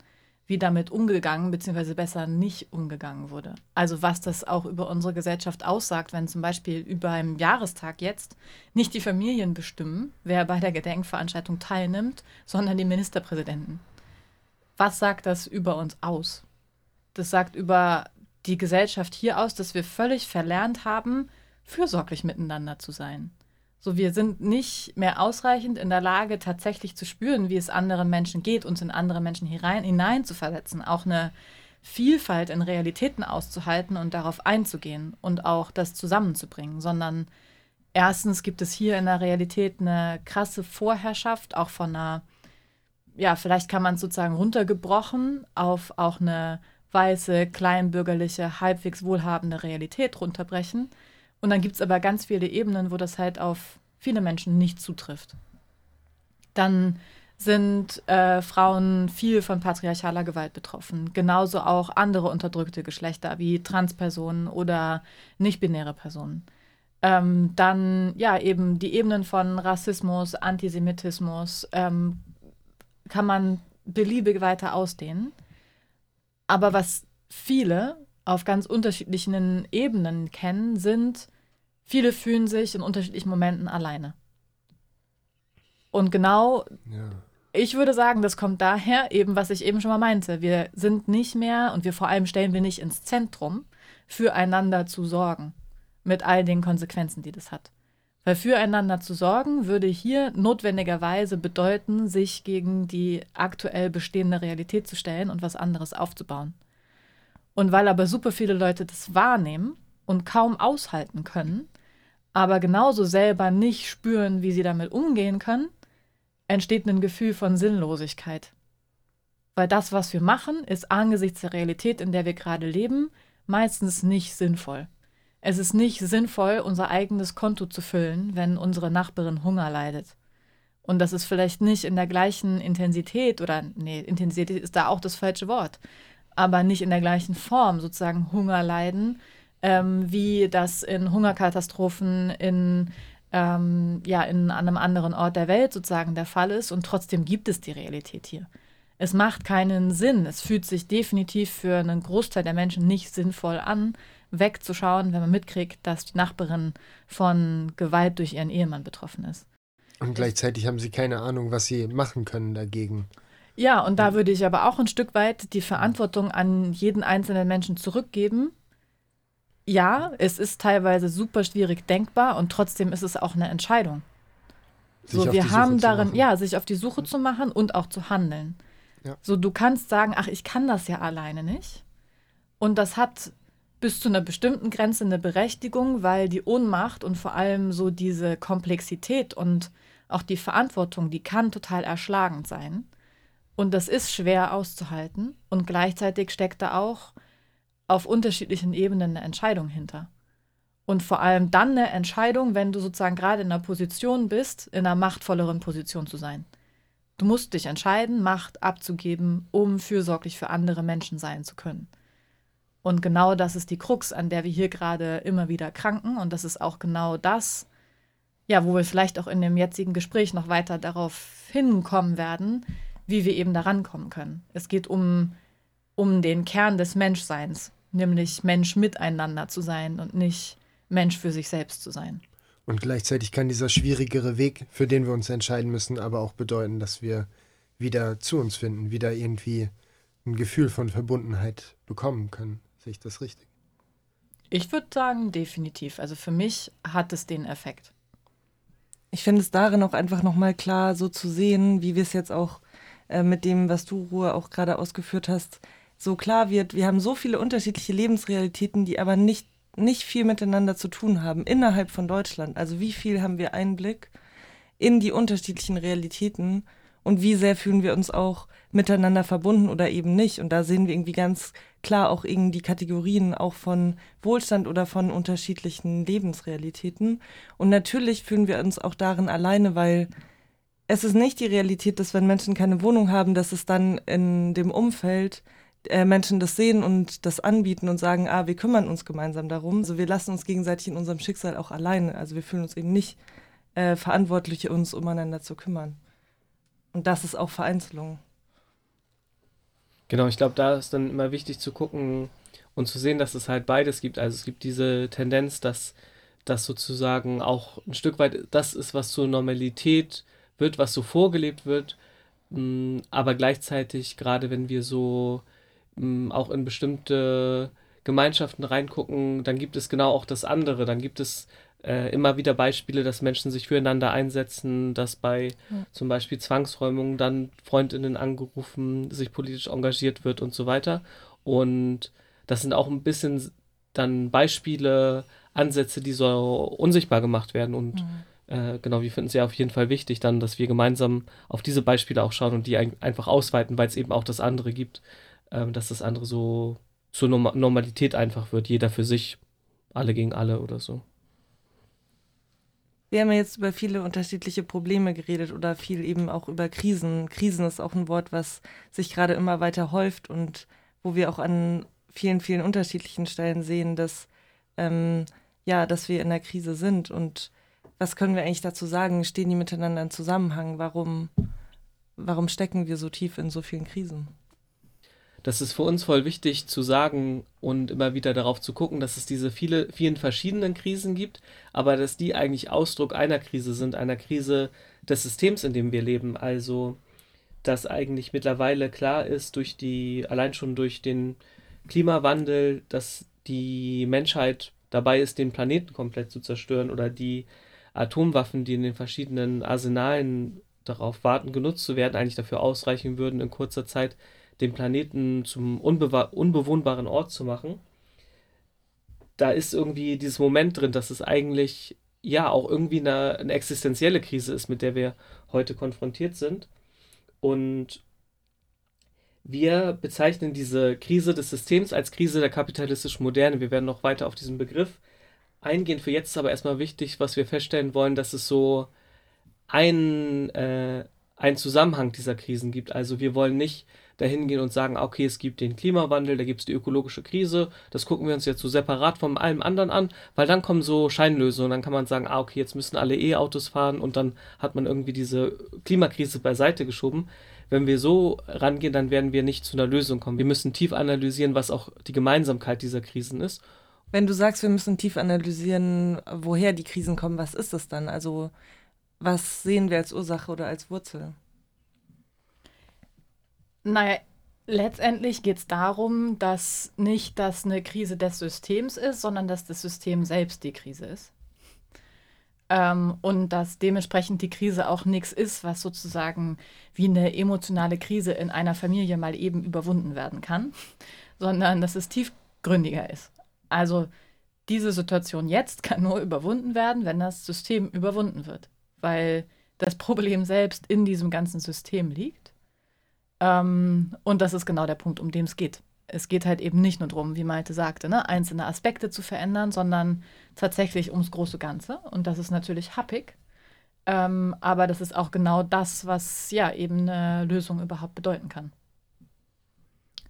Wie damit umgegangen, beziehungsweise besser nicht umgegangen wurde. Also was das auch über unsere Gesellschaft aussagt, wenn zum Beispiel über einen Jahrestag jetzt nicht die Familien bestimmen, wer bei der Gedenkveranstaltung teilnimmt, sondern die Ministerpräsidenten. Was sagt das über uns aus? Das sagt über die Gesellschaft hier aus, dass wir völlig verlernt haben, fürsorglich miteinander zu sein. So, wir sind nicht mehr ausreichend in der Lage, tatsächlich zu spüren, wie es anderen Menschen geht, uns in andere Menschen hinein, hinein zu versetzen, auch eine Vielfalt in Realitäten auszuhalten und darauf einzugehen und auch das zusammenzubringen, sondern erstens gibt es hier in der Realität eine krasse Vorherrschaft, auch von einer, ja, vielleicht kann man es sozusagen runtergebrochen auf auch eine weiße, kleinbürgerliche, halbwegs wohlhabende Realität runterbrechen und dann gibt es aber ganz viele Ebenen, wo das halt auf viele Menschen nicht zutrifft. Dann sind äh, Frauen viel von patriarchaler Gewalt betroffen. Genauso auch andere unterdrückte Geschlechter wie Transpersonen oder nicht-binäre Personen. Ähm, dann ja eben die Ebenen von Rassismus, Antisemitismus ähm, kann man beliebig weiter ausdehnen. Aber was viele auf ganz unterschiedlichen Ebenen kennen, sind, viele fühlen sich in unterschiedlichen Momenten alleine. Und genau, ja. ich würde sagen, das kommt daher, eben was ich eben schon mal meinte. Wir sind nicht mehr und wir vor allem stellen wir nicht ins Zentrum, füreinander zu sorgen, mit all den Konsequenzen, die das hat. Weil füreinander zu sorgen würde hier notwendigerweise bedeuten, sich gegen die aktuell bestehende Realität zu stellen und was anderes aufzubauen. Und weil aber super viele Leute das wahrnehmen und kaum aushalten können, aber genauso selber nicht spüren, wie sie damit umgehen können, entsteht ein Gefühl von Sinnlosigkeit. Weil das, was wir machen, ist angesichts der Realität, in der wir gerade leben, meistens nicht sinnvoll. Es ist nicht sinnvoll, unser eigenes Konto zu füllen, wenn unsere Nachbarin Hunger leidet. Und das ist vielleicht nicht in der gleichen Intensität oder, nee, Intensität ist da auch das falsche Wort, aber nicht in der gleichen Form sozusagen Hunger leiden, ähm, wie das in Hungerkatastrophen in, ähm, ja, in einem anderen Ort der Welt sozusagen der Fall ist. Und trotzdem gibt es die Realität hier. Es macht keinen Sinn. Es fühlt sich definitiv für einen Großteil der Menschen nicht sinnvoll an, wegzuschauen, wenn man mitkriegt, dass die Nachbarin von Gewalt durch ihren Ehemann betroffen ist. Und gleichzeitig haben sie keine Ahnung, was sie machen können dagegen. Ja, und da würde ich aber auch ein Stück weit die Verantwortung an jeden einzelnen Menschen zurückgeben. Ja, es ist teilweise super schwierig denkbar und trotzdem ist es auch eine Entscheidung. Sich so, wir haben darin, ja, sich auf die Suche zu machen und auch zu handeln. Ja. So, du kannst sagen, ach, ich kann das ja alleine nicht. Und das hat bis zu einer bestimmten Grenze eine Berechtigung, weil die Ohnmacht und vor allem so diese Komplexität und auch die Verantwortung, die kann total erschlagend sein. Und das ist schwer auszuhalten. Und gleichzeitig steckt da auch auf unterschiedlichen Ebenen eine Entscheidung hinter. Und vor allem dann eine Entscheidung, wenn du sozusagen gerade in einer Position bist, in einer machtvolleren Position zu sein. Du musst dich entscheiden, Macht abzugeben, um fürsorglich für andere Menschen sein zu können. Und genau das ist die Krux, an der wir hier gerade immer wieder kranken. Und das ist auch genau das, ja, wo wir vielleicht auch in dem jetzigen Gespräch noch weiter darauf hinkommen werden, wie wir eben da rankommen können. Es geht um, um den Kern des Menschseins, nämlich Mensch miteinander zu sein und nicht Mensch für sich selbst zu sein. Und gleichzeitig kann dieser schwierigere Weg, für den wir uns entscheiden müssen, aber auch bedeuten, dass wir wieder zu uns finden, wieder irgendwie ein Gefühl von Verbundenheit bekommen können. Sehe ich das richtig? Ich würde sagen, definitiv. Also für mich hat es den Effekt. Ich finde es darin auch einfach nochmal klar, so zu sehen, wie wir es jetzt auch äh, mit dem, was du, Ruhe, auch gerade ausgeführt hast, so klar wird. Wir haben so viele unterschiedliche Lebensrealitäten, die aber nicht nicht viel miteinander zu tun haben innerhalb von Deutschland. Also wie viel haben wir Einblick in die unterschiedlichen Realitäten und wie sehr fühlen wir uns auch miteinander verbunden oder eben nicht. Und da sehen wir irgendwie ganz klar auch irgendwie die Kategorien auch von Wohlstand oder von unterschiedlichen Lebensrealitäten. Und natürlich fühlen wir uns auch darin alleine, weil es ist nicht die Realität, dass wenn Menschen keine Wohnung haben, dass es dann in dem Umfeld äh, Menschen das sehen und das anbieten und sagen, ah, wir kümmern uns gemeinsam darum. Also wir lassen uns gegenseitig in unserem Schicksal auch alleine. Also wir fühlen uns eben nicht äh, verantwortlich, uns umeinander zu kümmern. Und das ist auch Vereinzelung. Genau, ich glaube, da ist dann immer wichtig zu gucken und zu sehen, dass es halt beides gibt. Also es gibt diese Tendenz, dass das sozusagen auch ein Stück weit das ist, was zur Normalität wird, was so vorgelebt wird. Mm, aber gleichzeitig, gerade wenn wir so auch in bestimmte Gemeinschaften reingucken, dann gibt es genau auch das andere. Dann gibt es äh, immer wieder Beispiele, dass Menschen sich füreinander einsetzen, dass bei ja. zum Beispiel Zwangsräumungen dann Freundinnen angerufen, sich politisch engagiert wird und so weiter. Und das sind auch ein bisschen dann Beispiele, Ansätze, die so unsichtbar gemacht werden. Und mhm. Äh, genau, wir finden es ja auf jeden Fall wichtig, dann, dass wir gemeinsam auf diese Beispiele auch schauen und die ein einfach ausweiten, weil es eben auch das andere gibt ähm, dass das andere so zur Norm Normalität einfach wird, jeder für sich, alle gegen alle oder so. Wir haben ja jetzt über viele unterschiedliche Probleme geredet oder viel eben auch über Krisen. Krisen ist auch ein Wort, was sich gerade immer weiter häuft und wo wir auch an vielen, vielen unterschiedlichen Stellen sehen, dass, ähm, ja, dass wir in der Krise sind. Und was können wir eigentlich dazu sagen? Stehen die miteinander in Zusammenhang? Warum, warum stecken wir so tief in so vielen Krisen? das ist für uns voll wichtig zu sagen und immer wieder darauf zu gucken, dass es diese viele, vielen verschiedenen Krisen gibt, aber dass die eigentlich Ausdruck einer Krise sind, einer Krise des Systems, in dem wir leben. Also, dass eigentlich mittlerweile klar ist, durch die, allein schon durch den Klimawandel, dass die Menschheit dabei ist, den Planeten komplett zu zerstören oder die Atomwaffen, die in den verschiedenen Arsenalen darauf warten, genutzt zu werden, eigentlich dafür ausreichen würden, in kurzer Zeit den Planeten zum unbewohnbaren Ort zu machen. Da ist irgendwie dieses Moment drin, dass es eigentlich ja auch irgendwie eine, eine existenzielle Krise ist, mit der wir heute konfrontiert sind. Und wir bezeichnen diese Krise des Systems als Krise der kapitalistischen Moderne. Wir werden noch weiter auf diesen Begriff eingehen. Für jetzt ist aber erstmal wichtig, was wir feststellen wollen, dass es so ein, äh, einen Zusammenhang dieser Krisen gibt. Also wir wollen nicht dahin gehen und sagen, okay, es gibt den Klimawandel, da gibt es die ökologische Krise, das gucken wir uns jetzt so separat von allem anderen an, weil dann kommen so Scheinlösungen, dann kann man sagen, ah, okay, jetzt müssen alle E-Autos fahren und dann hat man irgendwie diese Klimakrise beiseite geschoben. Wenn wir so rangehen, dann werden wir nicht zu einer Lösung kommen. Wir müssen tief analysieren, was auch die Gemeinsamkeit dieser Krisen ist. Wenn du sagst, wir müssen tief analysieren, woher die Krisen kommen, was ist das dann? Also was sehen wir als Ursache oder als Wurzel? Naja, letztendlich geht es darum, dass nicht das eine Krise des Systems ist, sondern dass das System selbst die Krise ist. Ähm, und dass dementsprechend die Krise auch nichts ist, was sozusagen wie eine emotionale Krise in einer Familie mal eben überwunden werden kann, *laughs* sondern dass es tiefgründiger ist. Also diese Situation jetzt kann nur überwunden werden, wenn das System überwunden wird, weil das Problem selbst in diesem ganzen System liegt ähm, und das ist genau der Punkt, um den es geht. Es geht halt eben nicht nur darum, wie Malte sagte, ne, einzelne Aspekte zu verändern, sondern tatsächlich ums große Ganze. Und das ist natürlich happig. Ähm, aber das ist auch genau das, was ja eben eine Lösung überhaupt bedeuten kann.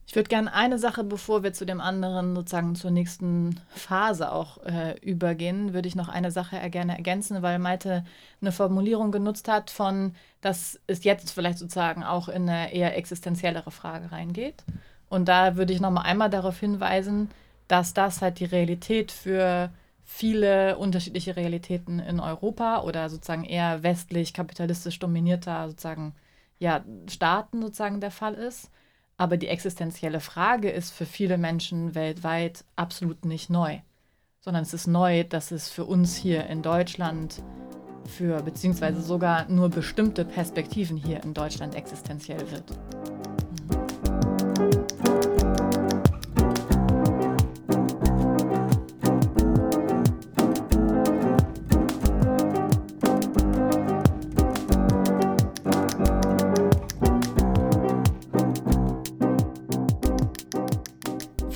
Ich würde gerne eine Sache, bevor wir zu dem anderen, sozusagen zur nächsten Phase auch äh, übergehen, würde ich noch eine Sache gerne ergänzen, weil Malte eine Formulierung genutzt hat von, dass es jetzt vielleicht sozusagen auch in eine eher existenziellere Frage reingeht. Und da würde ich nochmal einmal darauf hinweisen, dass das halt die Realität für viele unterschiedliche Realitäten in Europa oder sozusagen eher westlich kapitalistisch dominierter sozusagen ja, Staaten sozusagen der Fall ist aber die existenzielle Frage ist für viele Menschen weltweit absolut nicht neu, sondern es ist neu, dass es für uns hier in Deutschland für beziehungsweise sogar nur bestimmte Perspektiven hier in Deutschland existenziell wird.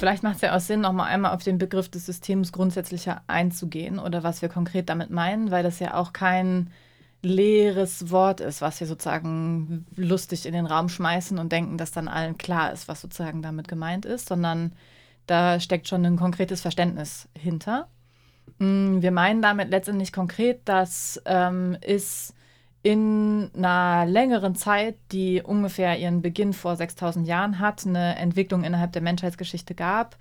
Vielleicht macht es ja auch Sinn, noch mal einmal auf den Begriff des Systems grundsätzlicher einzugehen oder was wir konkret damit meinen, weil das ja auch kein leeres Wort ist, was wir sozusagen lustig in den Raum schmeißen und denken, dass dann allen klar ist, was sozusagen damit gemeint ist, sondern da steckt schon ein konkretes Verständnis hinter. Mm, wir meinen damit letztendlich konkret, dass ähm, es in einer längeren Zeit, die ungefähr ihren Beginn vor 6000 Jahren hat, eine Entwicklung innerhalb der Menschheitsgeschichte gab,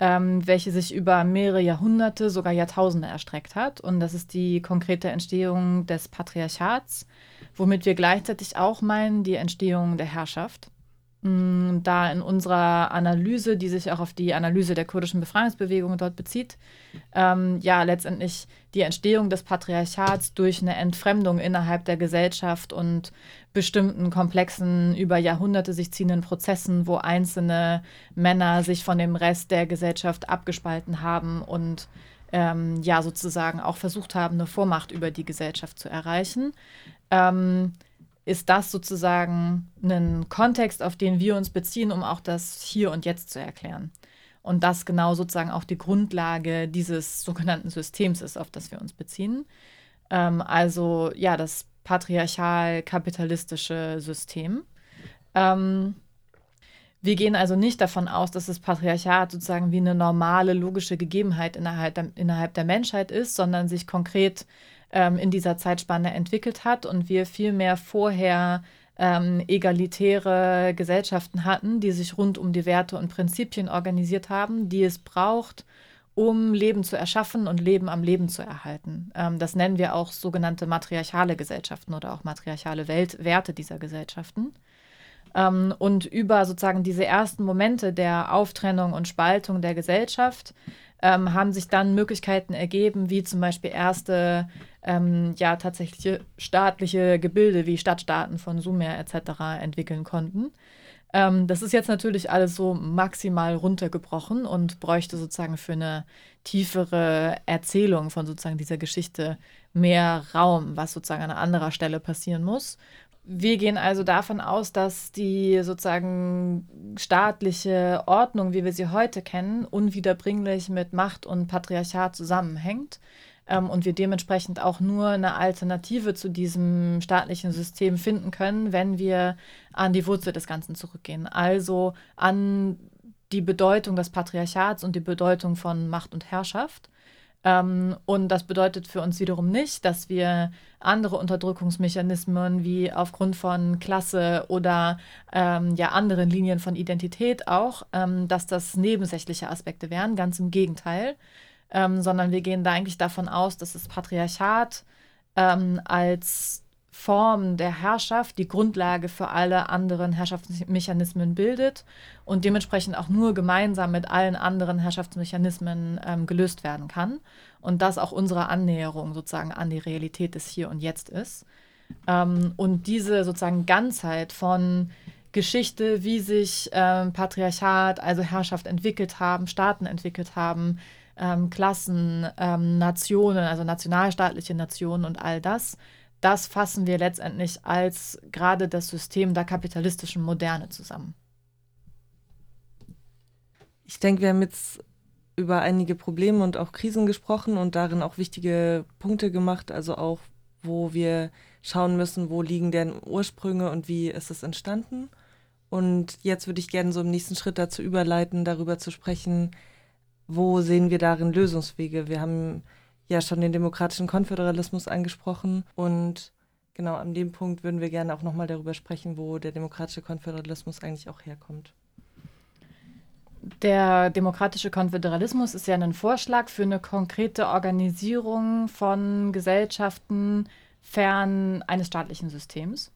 ähm, welche sich über mehrere Jahrhunderte, sogar Jahrtausende erstreckt hat. Und das ist die konkrete Entstehung des Patriarchats, womit wir gleichzeitig auch meinen die Entstehung der Herrschaft. Mm, da in unserer Analyse, die sich auch auf die Analyse der kurdischen Befreiungsbewegung dort bezieht, ähm, ja letztendlich die Entstehung des Patriarchats durch eine Entfremdung innerhalb der Gesellschaft und bestimmten komplexen, über Jahrhunderte sich ziehenden Prozessen, wo einzelne Männer sich von dem Rest der Gesellschaft abgespalten haben und ähm, ja sozusagen auch versucht haben, eine Vormacht über die Gesellschaft zu erreichen. Ähm, ist das sozusagen ein Kontext, auf den wir uns beziehen, um auch das Hier und Jetzt zu erklären. Und das genau sozusagen auch die Grundlage dieses sogenannten Systems ist, auf das wir uns beziehen. Ähm, also ja, das patriarchal-kapitalistische System. Ähm, wir gehen also nicht davon aus, dass das Patriarchat sozusagen wie eine normale logische Gegebenheit innerhalb der, innerhalb der Menschheit ist, sondern sich konkret ähm, in dieser Zeitspanne entwickelt hat und wir vielmehr vorher ähm, egalitäre Gesellschaften hatten, die sich rund um die Werte und Prinzipien organisiert haben, die es braucht, um Leben zu erschaffen und Leben am Leben zu erhalten. Ähm, das nennen wir auch sogenannte matriarchale Gesellschaften oder auch matriarchale Welt Werte dieser Gesellschaften. Ähm, und über sozusagen diese ersten Momente der Auftrennung und Spaltung der Gesellschaft ähm, haben sich dann Möglichkeiten ergeben, wie zum Beispiel erste ähm, ja tatsächlich staatliche Gebilde wie Stadtstaaten von Sumer etc. entwickeln konnten. Ähm, das ist jetzt natürlich alles so maximal runtergebrochen und bräuchte sozusagen für eine tiefere Erzählung von sozusagen dieser Geschichte mehr Raum, was sozusagen an anderer Stelle passieren muss. Wir gehen also davon aus, dass die sozusagen staatliche Ordnung, wie wir sie heute kennen, unwiederbringlich mit Macht und Patriarchat zusammenhängt ähm, und wir dementsprechend auch nur eine Alternative zu diesem staatlichen System finden können, wenn wir an die Wurzel des Ganzen zurückgehen. Also an die Bedeutung des Patriarchats und die Bedeutung von Macht und Herrschaft. Ähm, und das bedeutet für uns wiederum nicht, dass wir andere Unterdrückungsmechanismen wie aufgrund von Klasse oder ähm, ja anderen Linien von Identität auch, ähm, dass das nebensächliche Aspekte wären. Ganz im Gegenteil. Ähm, sondern wir gehen da eigentlich davon aus, dass das Patriarchat ähm, als Form der Herrschaft die Grundlage für alle anderen Herrschaftsmechanismen bildet und dementsprechend auch nur gemeinsam mit allen anderen Herrschaftsmechanismen ähm, gelöst werden kann. Und das auch unsere Annäherung sozusagen an die Realität des Hier und Jetzt ist. Ähm, und diese sozusagen Ganzheit von Geschichte, wie sich ähm, Patriarchat, also Herrschaft entwickelt haben, Staaten entwickelt haben, ähm, Klassen, ähm, Nationen, also nationalstaatliche Nationen und all das, das fassen wir letztendlich als gerade das System der kapitalistischen Moderne zusammen. Ich denke, wir haben jetzt über einige Probleme und auch Krisen gesprochen und darin auch wichtige Punkte gemacht, also auch, wo wir schauen müssen, wo liegen deren Ursprünge und wie ist es entstanden. Und jetzt würde ich gerne so im nächsten Schritt dazu überleiten, darüber zu sprechen, wo sehen wir darin Lösungswege. Wir haben ja schon den demokratischen Konföderalismus angesprochen und genau an dem Punkt würden wir gerne auch nochmal darüber sprechen, wo der demokratische Konföderalismus eigentlich auch herkommt. Der demokratische Konföderalismus ist ja ein Vorschlag für eine konkrete Organisierung von Gesellschaften fern eines staatlichen Systems.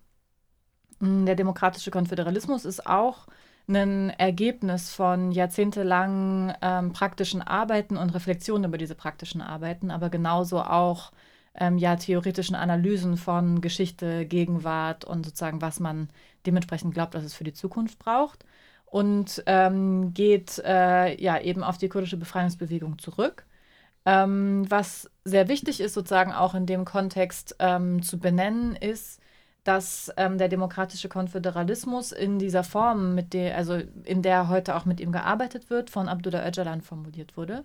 Der demokratische Konföderalismus ist auch ein Ergebnis von jahrzehntelangen ähm, praktischen Arbeiten und Reflexionen über diese praktischen Arbeiten, aber genauso auch ähm, ja, theoretischen Analysen von Geschichte, Gegenwart und sozusagen, was man dementsprechend glaubt, dass es für die Zukunft braucht. Und ähm, geht äh, ja eben auf die kurdische Befreiungsbewegung zurück. Ähm, was sehr wichtig ist, sozusagen auch in dem Kontext ähm, zu benennen, ist, dass ähm, der demokratische Konföderalismus in dieser Form, mit der, also in der heute auch mit ihm gearbeitet wird, von Abdullah Öcalan formuliert wurde.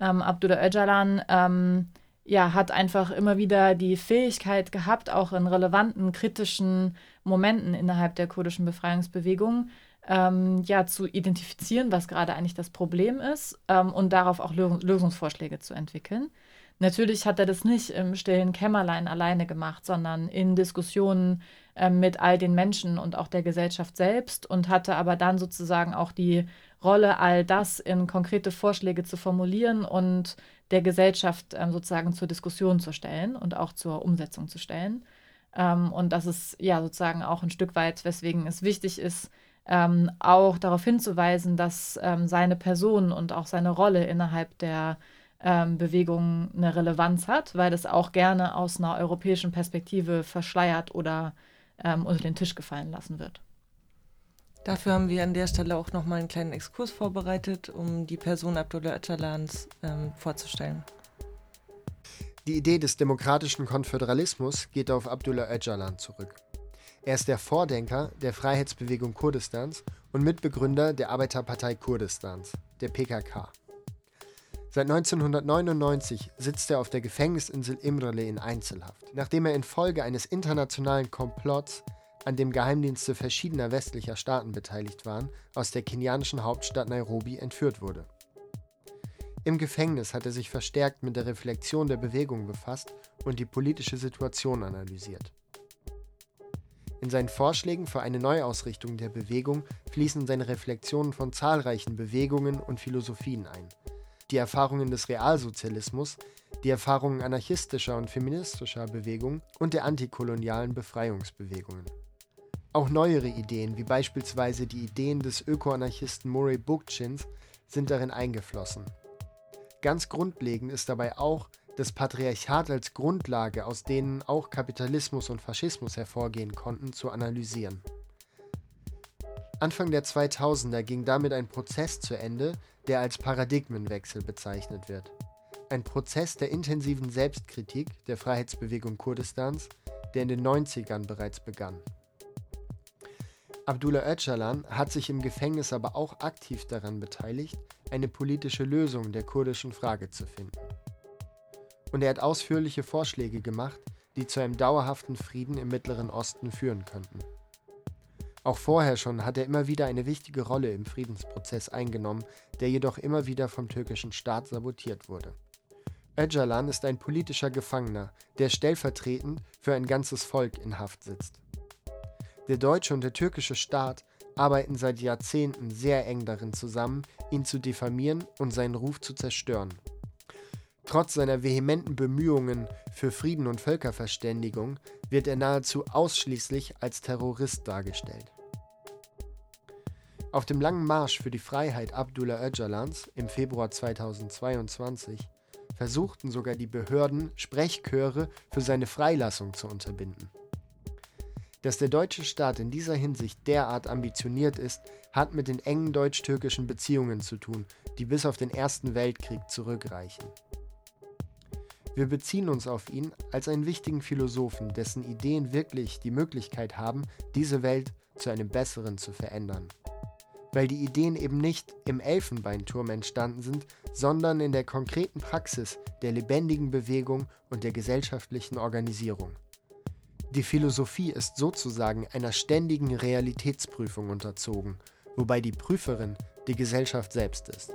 Ähm, Abdullah Öcalan ähm, ja, hat einfach immer wieder die Fähigkeit gehabt, auch in relevanten, kritischen Momenten innerhalb der kurdischen Befreiungsbewegung ähm, ja, zu identifizieren, was gerade eigentlich das Problem ist ähm, und darauf auch Lösungsvorschläge zu entwickeln. Natürlich hat er das nicht im stillen Kämmerlein alleine gemacht, sondern in Diskussionen äh, mit all den Menschen und auch der Gesellschaft selbst und hatte aber dann sozusagen auch die Rolle, all das in konkrete Vorschläge zu formulieren und der Gesellschaft ähm, sozusagen zur Diskussion zu stellen und auch zur Umsetzung zu stellen. Ähm, und das ist ja sozusagen auch ein Stück weit, weswegen es wichtig ist, ähm, auch darauf hinzuweisen, dass ähm, seine Person und auch seine Rolle innerhalb der ähm, Bewegung eine Relevanz hat, weil das auch gerne aus einer europäischen Perspektive verschleiert oder ähm, unter den Tisch gefallen lassen wird. Dafür haben wir an der Stelle auch nochmal einen kleinen Exkurs vorbereitet, um die Person Abdullah Öcalans ähm, vorzustellen. Die Idee des demokratischen Konföderalismus geht auf Abdullah Öcalan zurück. Er ist der Vordenker der Freiheitsbewegung Kurdistans und Mitbegründer der Arbeiterpartei Kurdistans, der PKK. Seit 1999 sitzt er auf der Gefängnisinsel Imrele in Einzelhaft, nachdem er infolge eines internationalen Komplotts, an dem Geheimdienste verschiedener westlicher Staaten beteiligt waren, aus der kenianischen Hauptstadt Nairobi entführt wurde. Im Gefängnis hat er sich verstärkt mit der Reflexion der Bewegung befasst und die politische Situation analysiert. In seinen Vorschlägen für eine Neuausrichtung der Bewegung fließen seine Reflexionen von zahlreichen Bewegungen und Philosophien ein – die Erfahrungen des Realsozialismus, die Erfahrungen anarchistischer und feministischer Bewegungen und der antikolonialen Befreiungsbewegungen. Auch neuere Ideen, wie beispielsweise die Ideen des Ökoanarchisten Murray Bookchins, sind darin eingeflossen. Ganz grundlegend ist dabei auch, das Patriarchat als Grundlage, aus denen auch Kapitalismus und Faschismus hervorgehen konnten, zu analysieren. Anfang der 2000er ging damit ein Prozess zu Ende, der als Paradigmenwechsel bezeichnet wird. Ein Prozess der intensiven Selbstkritik der Freiheitsbewegung Kurdistans, der in den 90ern bereits begann. Abdullah Öcalan hat sich im Gefängnis aber auch aktiv daran beteiligt, eine politische Lösung der kurdischen Frage zu finden. Und er hat ausführliche Vorschläge gemacht, die zu einem dauerhaften Frieden im Mittleren Osten führen könnten. Auch vorher schon hat er immer wieder eine wichtige Rolle im Friedensprozess eingenommen, der jedoch immer wieder vom türkischen Staat sabotiert wurde. Öcalan ist ein politischer Gefangener, der stellvertretend für ein ganzes Volk in Haft sitzt. Der deutsche und der türkische Staat arbeiten seit Jahrzehnten sehr eng darin zusammen, ihn zu diffamieren und seinen Ruf zu zerstören. Trotz seiner vehementen Bemühungen für Frieden und Völkerverständigung wird er nahezu ausschließlich als Terrorist dargestellt. Auf dem langen Marsch für die Freiheit Abdullah Öcalans im Februar 2022 versuchten sogar die Behörden, Sprechchöre für seine Freilassung zu unterbinden. Dass der deutsche Staat in dieser Hinsicht derart ambitioniert ist, hat mit den engen deutsch-türkischen Beziehungen zu tun, die bis auf den Ersten Weltkrieg zurückreichen. Wir beziehen uns auf ihn als einen wichtigen Philosophen, dessen Ideen wirklich die Möglichkeit haben, diese Welt zu einem besseren zu verändern. Weil die Ideen eben nicht im Elfenbeinturm entstanden sind, sondern in der konkreten Praxis der lebendigen Bewegung und der gesellschaftlichen Organisierung. Die Philosophie ist sozusagen einer ständigen Realitätsprüfung unterzogen, wobei die Prüferin die Gesellschaft selbst ist.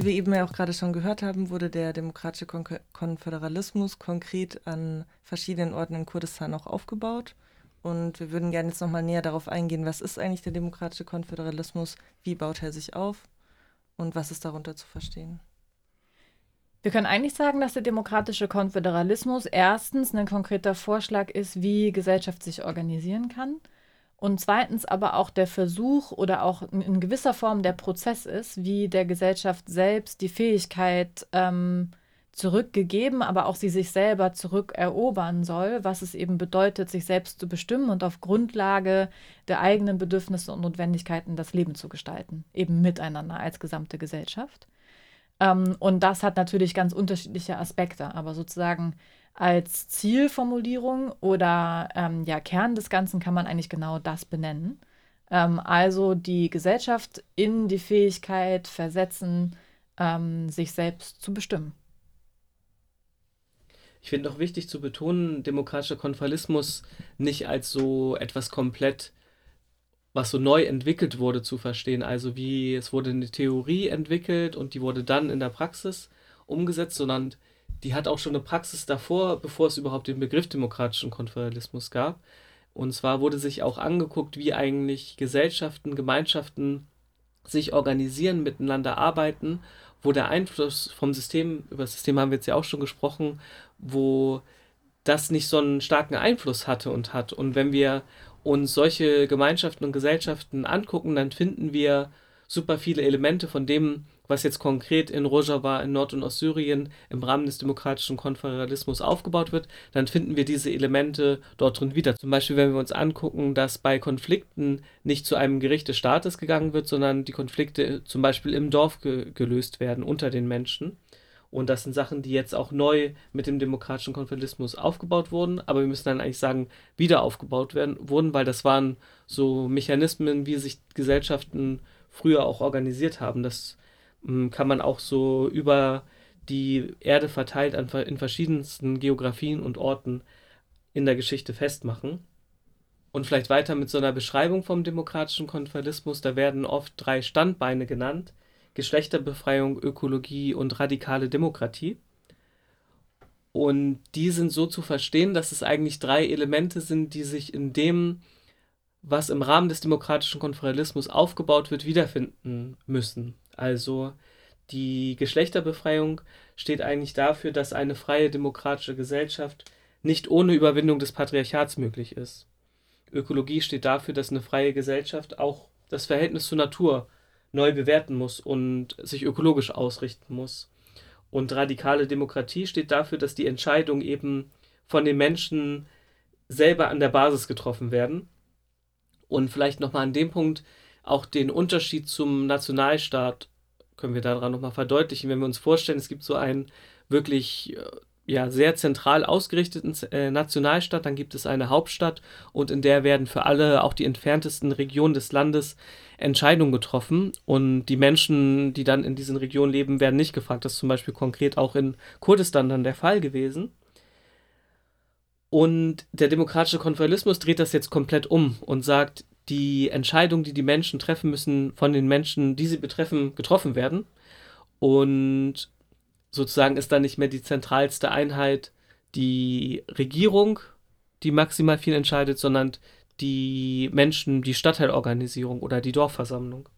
Wie wir eben ja auch gerade schon gehört haben, wurde der demokratische Kon Konföderalismus konkret an verschiedenen Orten in Kurdistan auch aufgebaut. Und wir würden gerne jetzt nochmal näher darauf eingehen, was ist eigentlich der demokratische Konföderalismus, wie baut er sich auf und was ist darunter zu verstehen. Wir können eigentlich sagen, dass der demokratische Konföderalismus erstens ein konkreter Vorschlag ist, wie Gesellschaft sich organisieren kann. Und zweitens aber auch der Versuch oder auch in gewisser Form der Prozess ist, wie der Gesellschaft selbst die Fähigkeit ähm, zurückgegeben, aber auch sie sich selber zurückerobern soll, was es eben bedeutet, sich selbst zu bestimmen und auf Grundlage der eigenen Bedürfnisse und Notwendigkeiten das Leben zu gestalten, eben miteinander als gesamte Gesellschaft. Ähm, und das hat natürlich ganz unterschiedliche Aspekte, aber sozusagen als Zielformulierung oder ähm, ja, Kern des Ganzen kann man eigentlich genau das benennen. Ähm, also die Gesellschaft in die Fähigkeit versetzen, ähm, sich selbst zu bestimmen. Ich finde auch wichtig zu betonen, demokratischer Konformismus nicht als so etwas komplett, was so neu entwickelt wurde, zu verstehen. Also wie es wurde eine Theorie entwickelt und die wurde dann in der Praxis umgesetzt, sondern die hat auch schon eine Praxis davor, bevor es überhaupt den Begriff demokratischen Konföderalismus gab. Und zwar wurde sich auch angeguckt, wie eigentlich Gesellschaften, Gemeinschaften sich organisieren, miteinander arbeiten wo der Einfluss vom System, über das System haben wir jetzt ja auch schon gesprochen, wo das nicht so einen starken Einfluss hatte und hat. Und wenn wir uns solche Gemeinschaften und Gesellschaften angucken, dann finden wir super viele Elemente von dem, was jetzt konkret in Rojava in Nord- und Ostsyrien im Rahmen des demokratischen Konföderalismus aufgebaut wird, dann finden wir diese Elemente dort drin wieder. Zum Beispiel, wenn wir uns angucken, dass bei Konflikten nicht zu einem Gericht des Staates gegangen wird, sondern die Konflikte zum Beispiel im Dorf ge gelöst werden unter den Menschen. Und das sind Sachen, die jetzt auch neu mit dem demokratischen Konföderalismus aufgebaut wurden, aber wir müssen dann eigentlich sagen, wieder aufgebaut werden, wurden, weil das waren so Mechanismen, wie sich Gesellschaften früher auch organisiert haben. Das kann man auch so über die Erde verteilt in verschiedensten Geografien und Orten in der Geschichte festmachen. Und vielleicht weiter mit so einer Beschreibung vom demokratischen Konföderalismus, da werden oft drei Standbeine genannt. Geschlechterbefreiung, Ökologie und radikale Demokratie. Und die sind so zu verstehen, dass es eigentlich drei Elemente sind, die sich in dem was im Rahmen des demokratischen Konföderalismus aufgebaut wird, wiederfinden müssen. Also die Geschlechterbefreiung steht eigentlich dafür, dass eine freie demokratische Gesellschaft nicht ohne Überwindung des Patriarchats möglich ist. Ökologie steht dafür, dass eine freie Gesellschaft auch das Verhältnis zur Natur neu bewerten muss und sich ökologisch ausrichten muss. Und radikale Demokratie steht dafür, dass die Entscheidungen eben von den Menschen selber an der Basis getroffen werden. Und vielleicht nochmal an dem Punkt auch den Unterschied zum Nationalstaat können wir daran nochmal verdeutlichen, wenn wir uns vorstellen, es gibt so einen wirklich äh, ja, sehr zentral ausgerichteten äh, Nationalstaat, dann gibt es eine Hauptstadt und in der werden für alle, auch die entferntesten Regionen des Landes, Entscheidungen getroffen und die Menschen, die dann in diesen Regionen leben, werden nicht gefragt. Das ist zum Beispiel konkret auch in Kurdistan dann der Fall gewesen. Und der demokratische Konföderalismus dreht das jetzt komplett um und sagt, die Entscheidungen, die die Menschen treffen müssen, von den Menschen, die sie betreffen, getroffen werden. Und sozusagen ist dann nicht mehr die zentralste Einheit die Regierung, die maximal viel entscheidet, sondern die Menschen, die Stadtteilorganisierung oder die Dorfversammlung.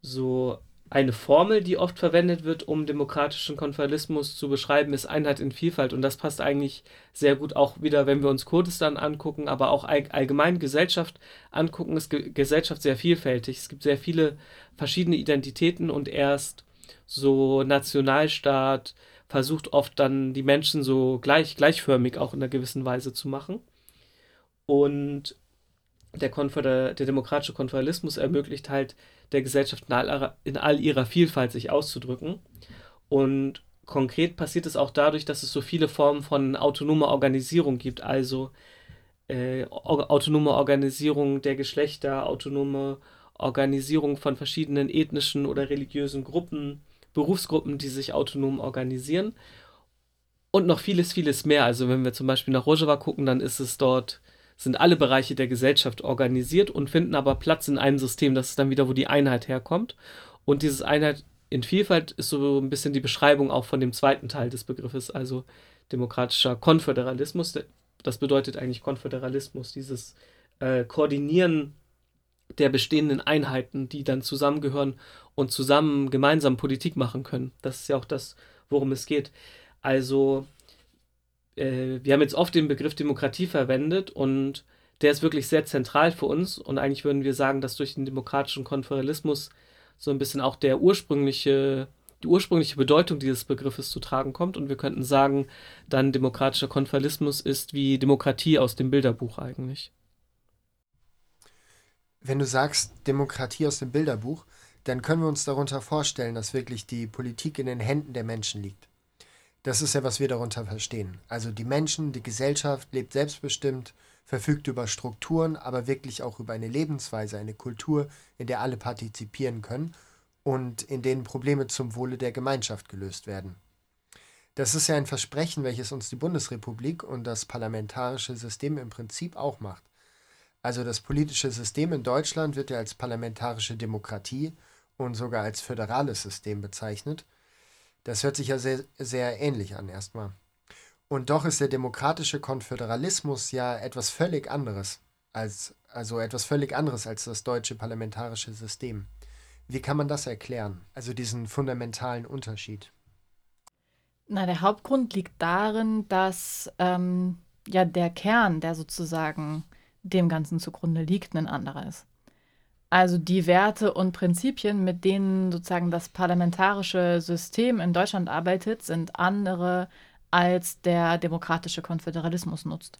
So eine Formel, die oft verwendet wird, um demokratischen Konföderalismus zu beschreiben, ist Einheit in Vielfalt. Und das passt eigentlich sehr gut auch wieder, wenn wir uns Kurdistan angucken, aber auch allgemein Gesellschaft angucken, ist Gesellschaft sehr vielfältig. Es gibt sehr viele verschiedene Identitäten und erst so Nationalstaat versucht oft dann die Menschen so gleich, gleichförmig auch in einer gewissen Weise zu machen. Und der, Konföder der demokratische Konföderalismus ermöglicht halt der Gesellschaft in all, in all ihrer Vielfalt sich auszudrücken. Und konkret passiert es auch dadurch, dass es so viele Formen von autonomer Organisierung gibt, also äh, autonome Organisierung der Geschlechter, autonome Organisierung von verschiedenen ethnischen oder religiösen Gruppen, Berufsgruppen, die sich autonom organisieren und noch vieles, vieles mehr. Also wenn wir zum Beispiel nach Rojava gucken, dann ist es dort sind alle Bereiche der Gesellschaft organisiert und finden aber Platz in einem System. Das ist dann wieder, wo die Einheit herkommt. Und dieses Einheit in Vielfalt ist so ein bisschen die Beschreibung auch von dem zweiten Teil des Begriffes, also demokratischer Konföderalismus. Das bedeutet eigentlich Konföderalismus, dieses äh, Koordinieren der bestehenden Einheiten, die dann zusammengehören und zusammen gemeinsam Politik machen können. Das ist ja auch das, worum es geht. Also äh, wir haben jetzt oft den Begriff Demokratie verwendet und der ist wirklich sehr zentral für uns und eigentlich würden wir sagen, dass durch den demokratischen Konföderalismus so ein bisschen auch der ursprüngliche, die ursprüngliche Bedeutung dieses Begriffes zu tragen kommt und wir könnten sagen, dann demokratischer Konföderalismus ist wie Demokratie aus dem Bilderbuch eigentlich. Wenn du sagst Demokratie aus dem Bilderbuch, dann können wir uns darunter vorstellen, dass wirklich die Politik in den Händen der Menschen liegt. Das ist ja, was wir darunter verstehen. Also die Menschen, die Gesellschaft lebt selbstbestimmt, verfügt über Strukturen, aber wirklich auch über eine Lebensweise, eine Kultur, in der alle partizipieren können und in denen Probleme zum Wohle der Gemeinschaft gelöst werden. Das ist ja ein Versprechen, welches uns die Bundesrepublik und das parlamentarische System im Prinzip auch macht. Also das politische System in Deutschland wird ja als parlamentarische Demokratie und sogar als föderales System bezeichnet – das hört sich ja sehr, sehr ähnlich an erstmal. Und doch ist der demokratische Konföderalismus ja etwas völlig anderes als also etwas völlig anderes als das deutsche parlamentarische System. Wie kann man das erklären? Also diesen fundamentalen Unterschied? Na, der Hauptgrund liegt darin, dass ähm, ja der Kern, der sozusagen dem Ganzen zugrunde liegt, ein anderer ist. Also die Werte und Prinzipien, mit denen sozusagen das parlamentarische System in Deutschland arbeitet, sind andere als der demokratische Konföderalismus nutzt.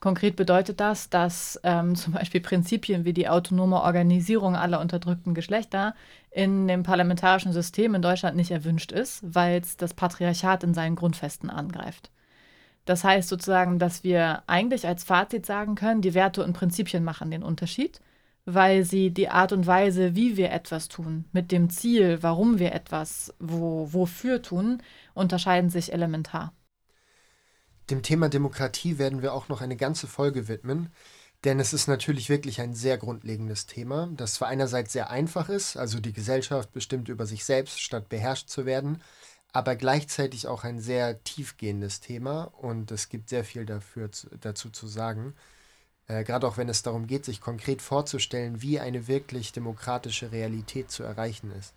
Konkret bedeutet das, dass ähm, *laughs* zum Beispiel Prinzipien wie die autonome Organisierung aller unterdrückten Geschlechter in dem parlamentarischen System in Deutschland nicht erwünscht ist, weil es das Patriarchat in seinen Grundfesten angreift. Das heißt sozusagen, dass wir eigentlich als Fazit sagen können, die Werte und Prinzipien machen den Unterschied weil sie die Art und Weise, wie wir etwas tun, mit dem Ziel, warum wir etwas wo, wofür tun, unterscheiden sich elementar. Dem Thema Demokratie werden wir auch noch eine ganze Folge widmen, denn es ist natürlich wirklich ein sehr grundlegendes Thema, das zwar einerseits sehr einfach ist, also die Gesellschaft bestimmt über sich selbst, statt beherrscht zu werden, aber gleichzeitig auch ein sehr tiefgehendes Thema und es gibt sehr viel dafür, dazu zu sagen. Äh, Gerade auch wenn es darum geht, sich konkret vorzustellen, wie eine wirklich demokratische Realität zu erreichen ist.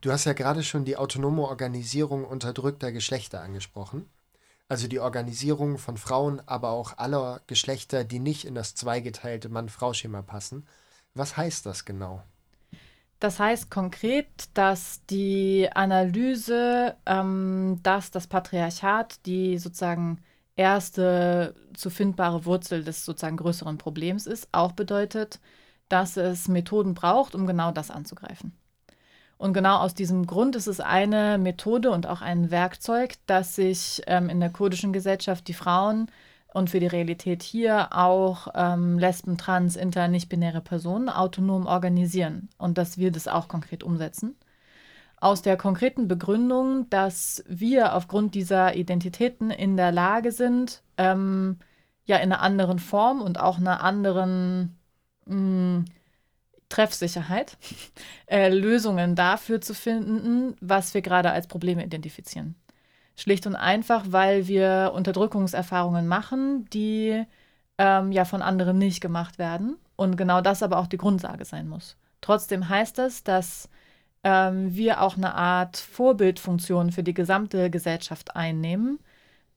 Du hast ja gerade schon die autonome Organisierung unterdrückter Geschlechter angesprochen. Also die Organisierung von Frauen, aber auch aller Geschlechter, die nicht in das zweigeteilte Mann-Frau-Schema passen. Was heißt das genau? Das heißt konkret, dass die Analyse, ähm, dass das Patriarchat die sozusagen erste zu findbare Wurzel des sozusagen größeren Problems ist, auch bedeutet, dass es Methoden braucht, um genau das anzugreifen. Und genau aus diesem Grund ist es eine Methode und auch ein Werkzeug, dass sich ähm, in der kurdischen Gesellschaft die Frauen und für die Realität hier auch ähm, Lesben, Trans, Inter, nicht-binäre Personen autonom organisieren und dass wir das auch konkret umsetzen. Aus der konkreten Begründung, dass wir aufgrund dieser Identitäten in der Lage sind, ähm, ja in einer anderen Form und auch einer anderen mh, mm, Treffsicherheit, *laughs* äh, Lösungen dafür zu finden, was wir gerade als Probleme identifizieren. Schlicht und einfach, weil wir Unterdrückungserfahrungen machen, die ähm, ja von anderen nicht gemacht werden und genau das aber auch die Grundlage sein muss. Trotzdem heißt es, dass ähm, wir auch eine Art Vorbildfunktion für die gesamte Gesellschaft einnehmen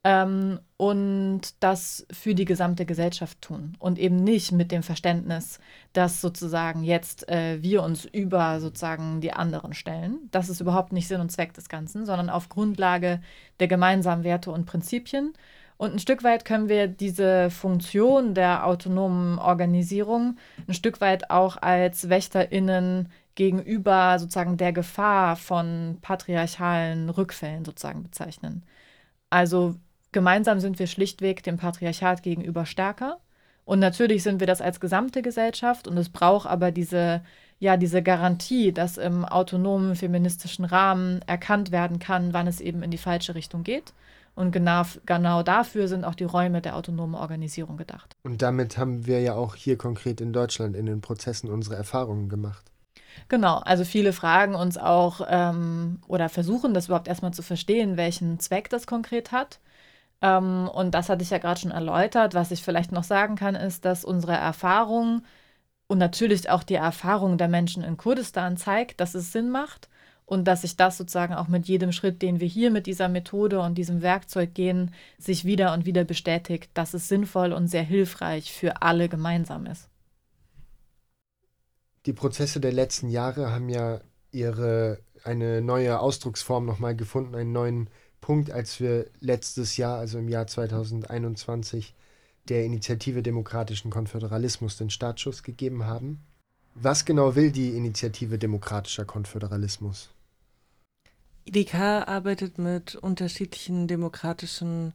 ähm, und das für die gesamte Gesellschaft tun und eben nicht mit dem Verständnis, dass sozusagen jetzt äh, wir uns über sozusagen die anderen stellen. Das ist überhaupt nicht Sinn und Zweck des Ganzen, sondern auf Grundlage der gemeinsamen Werte und Prinzipien. Und ein Stück weit können wir diese Funktion der autonomen Organisierung ein Stück weit auch als WächterInnen gegenüber sozusagen der Gefahr von patriarchalen Rückfällen sozusagen bezeichnen. Also Gemeinsam sind wir schlichtweg dem Patriarchat gegenüber stärker. Und natürlich sind wir das als gesamte Gesellschaft und es braucht aber diese, ja, diese Garantie, dass im autonomen feministischen Rahmen erkannt werden kann, wann es eben in die falsche Richtung geht. Und genau, genau dafür sind auch die Räume der autonomen Organisierung gedacht. Und damit haben wir ja auch hier konkret in Deutschland in den Prozessen unsere Erfahrungen gemacht. Genau, also viele fragen uns auch ähm, oder versuchen das überhaupt erstmal zu verstehen, welchen Zweck das konkret hat. Ähm, und das hatte ich ja gerade schon erläutert. Was ich vielleicht noch sagen kann, ist, dass unsere Erfahrung und natürlich auch die Erfahrung der Menschen in Kurdistan zeigt, dass es Sinn macht und dass sich das sozusagen auch mit jedem Schritt, den wir hier mit dieser Methode und diesem Werkzeug gehen, sich wieder und wieder bestätigt, dass es sinnvoll und sehr hilfreich für alle gemeinsam ist. Die Prozesse der letzten Jahre haben ja ihre eine neue Ausdrucksform nochmal gefunden, einen neuen Punkt, als wir letztes Jahr, also im Jahr 2021, der Initiative Demokratischen Konföderalismus den Startschuss gegeben haben. Was genau will die Initiative Demokratischer Konföderalismus? IDK arbeitet mit unterschiedlichen demokratischen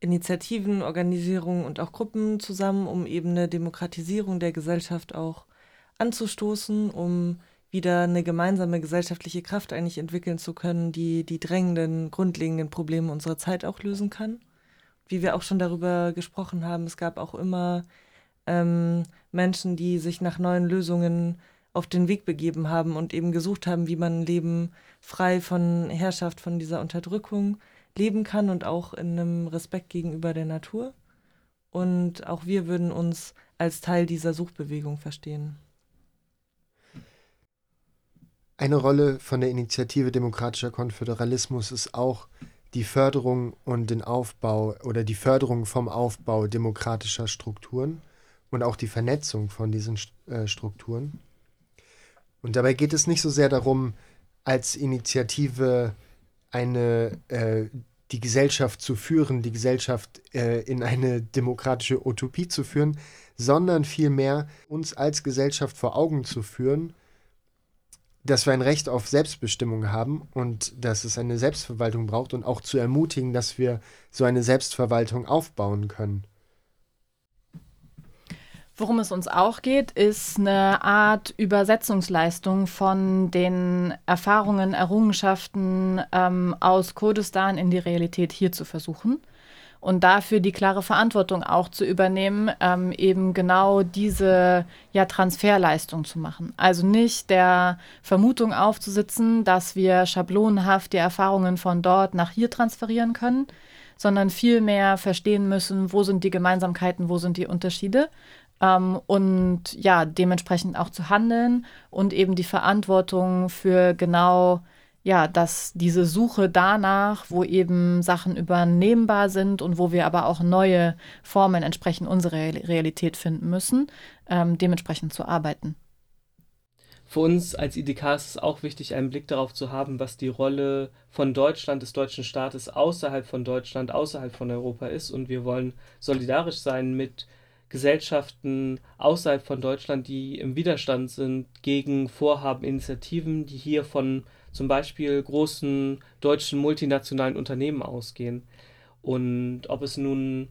Initiativen, Organisierungen und auch Gruppen zusammen, um eben eine Demokratisierung der Gesellschaft auch anzustoßen, um wieder eine gemeinsame gesellschaftliche Kraft eigentlich entwickeln zu können, die die drängenden, grundlegenden Probleme unserer Zeit auch lösen kann. Wie wir auch schon darüber gesprochen haben, es gab auch immer ähm, Menschen, die sich nach neuen Lösungen auf den Weg begeben haben und eben gesucht haben, wie man ein Leben frei von Herrschaft, von dieser Unterdrückung leben kann und auch in einem Respekt gegenüber der Natur. Und auch wir würden uns als Teil dieser Suchbewegung verstehen. Eine Rolle von der Initiative Demokratischer Konföderalismus ist auch die Förderung und den Aufbau oder die Förderung vom Aufbau demokratischer Strukturen und auch die Vernetzung von diesen äh, Strukturen. Und dabei geht es nicht so sehr darum, als Initiative eine äh, die Gesellschaft zu führen, die Gesellschaft äh, in eine demokratische Utopie zu führen, sondern vielmehr uns als Gesellschaft vor Augen zu führen, dass wir ein Recht auf Selbstbestimmung haben und dass es eine Selbstverwaltung braucht und auch zu ermutigen, dass wir so eine Selbstverwaltung aufbauen können. Worum es uns auch geht, ist eine Art Übersetzungsleistung von den Erfahrungen, Errungenschaften ähm, aus Kurdistan in die Realität hier zu versuchen und dafür die klare Verantwortung auch zu übernehmen, ähm, eben genau diese ja, Transferleistung zu machen. Also nicht der Vermutung aufzusitzen, dass wir schablonenhaft die Erfahrungen von dort nach hier transferieren können, sondern vielmehr verstehen müssen, wo sind die Gemeinsamkeiten, wo sind die Unterschiede ähm, und ja, dementsprechend auch zu handeln und eben die Verantwortung für genau ja, dass diese Suche danach, wo eben Sachen übernehmbar sind und wo wir aber auch neue Formen entsprechend unserer Realität finden müssen, ähm, dementsprechend zu arbeiten. Für uns als IDK ist es auch wichtig, einen Blick darauf zu haben, was die Rolle von Deutschland, des deutschen Staates außerhalb von Deutschland, außerhalb von Europa ist. Und wir wollen solidarisch sein mit Gesellschaften außerhalb von Deutschland, die im Widerstand sind gegen Vorhaben, Initiativen, die hier von zum Beispiel großen deutschen multinationalen Unternehmen ausgehen. Und ob es nun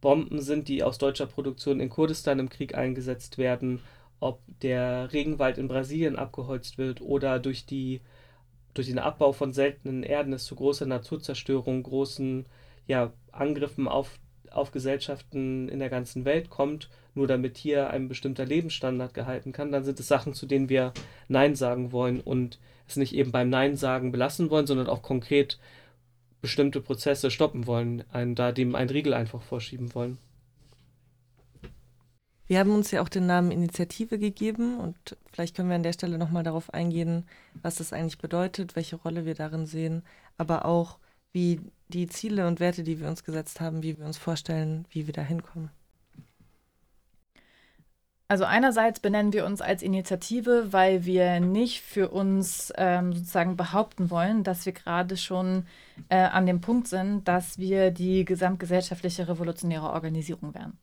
Bomben sind, die aus deutscher Produktion in Kurdistan im Krieg eingesetzt werden, ob der Regenwald in Brasilien abgeholzt wird oder durch, die, durch den Abbau von seltenen Erden es zu großer Naturzerstörung, großen ja, Angriffen auf, auf Gesellschaften in der ganzen Welt kommt, nur damit hier ein bestimmter Lebensstandard gehalten kann, dann sind es Sachen, zu denen wir Nein sagen wollen und es nicht eben beim Nein sagen belassen wollen, sondern auch konkret bestimmte Prozesse stoppen wollen, einen, da dem ein Riegel einfach vorschieben wollen. Wir haben uns ja auch den Namen Initiative gegeben und vielleicht können wir an der Stelle nochmal darauf eingehen, was das eigentlich bedeutet, welche Rolle wir darin sehen, aber auch wie die Ziele und Werte, die wir uns gesetzt haben, wie wir uns vorstellen, wie wir da hinkommen. Also einerseits benennen wir uns als Initiative, weil wir nicht für uns ähm, sozusagen behaupten wollen, dass wir gerade schon äh, an dem Punkt sind, dass wir die gesamtgesellschaftliche revolutionäre Organisierung wären.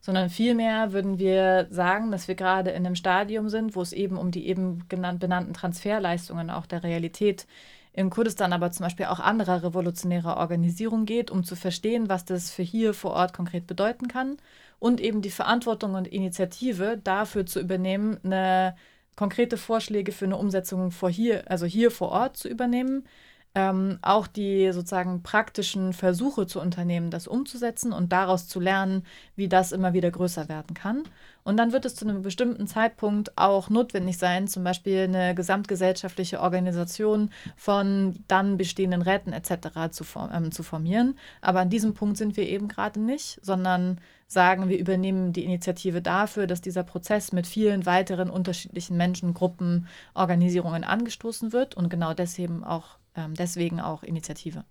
Sondern vielmehr würden wir sagen, dass wir gerade in einem Stadium sind, wo es eben um die eben genannt, benannten Transferleistungen auch der Realität in Kurdistan, aber zum Beispiel auch anderer revolutionärer Organisierungen geht, um zu verstehen, was das für hier vor Ort konkret bedeuten kann und eben die Verantwortung und Initiative dafür zu übernehmen, eine konkrete Vorschläge für eine Umsetzung vor hier, also hier vor Ort zu übernehmen, ähm, auch die sozusagen praktischen Versuche zu unternehmen, das umzusetzen und daraus zu lernen, wie das immer wieder größer werden kann. Und dann wird es zu einem bestimmten Zeitpunkt auch notwendig sein, zum Beispiel eine gesamtgesellschaftliche Organisation von dann bestehenden Räten etc. Zu, ähm, zu formieren. Aber an diesem Punkt sind wir eben gerade nicht, sondern sagen, wir übernehmen die Initiative dafür, dass dieser Prozess mit vielen weiteren unterschiedlichen Menschen, Gruppen, Organisierungen angestoßen wird und genau deswegen auch ähm, deswegen auch Initiative.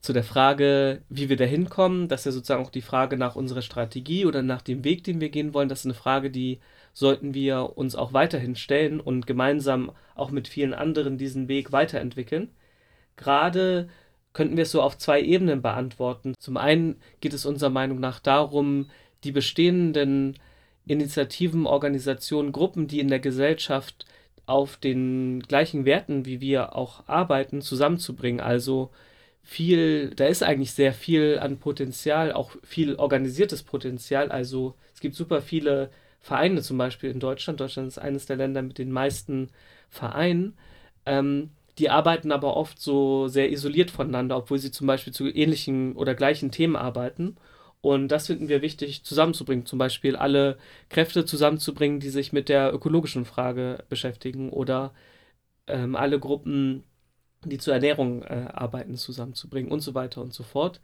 Zu der Frage, wie wir da hinkommen, das ist ja sozusagen auch die Frage nach unserer Strategie oder nach dem Weg, den wir gehen wollen. Das ist eine Frage, die sollten wir uns auch weiterhin stellen und gemeinsam auch mit vielen anderen diesen Weg weiterentwickeln. Gerade könnten wir es so auf zwei Ebenen beantworten. Zum einen geht es unserer Meinung nach darum, die bestehenden Initiativen, Organisationen, Gruppen, die in der Gesellschaft auf den gleichen Werten wie wir auch arbeiten, zusammenzubringen. Also viel, da ist eigentlich sehr viel an Potenzial, auch viel organisiertes Potenzial. Also es gibt super viele Vereine zum Beispiel in Deutschland. Deutschland ist eines der Länder mit den meisten Vereinen. Ähm, die arbeiten aber oft so sehr isoliert voneinander, obwohl sie zum Beispiel zu ähnlichen oder gleichen Themen arbeiten. Und das finden wir wichtig zusammenzubringen, zum Beispiel alle Kräfte zusammenzubringen, die sich mit der ökologischen Frage beschäftigen oder ähm, alle Gruppen, die zur Ernährung äh, arbeiten, zusammenzubringen und so weiter und so fort.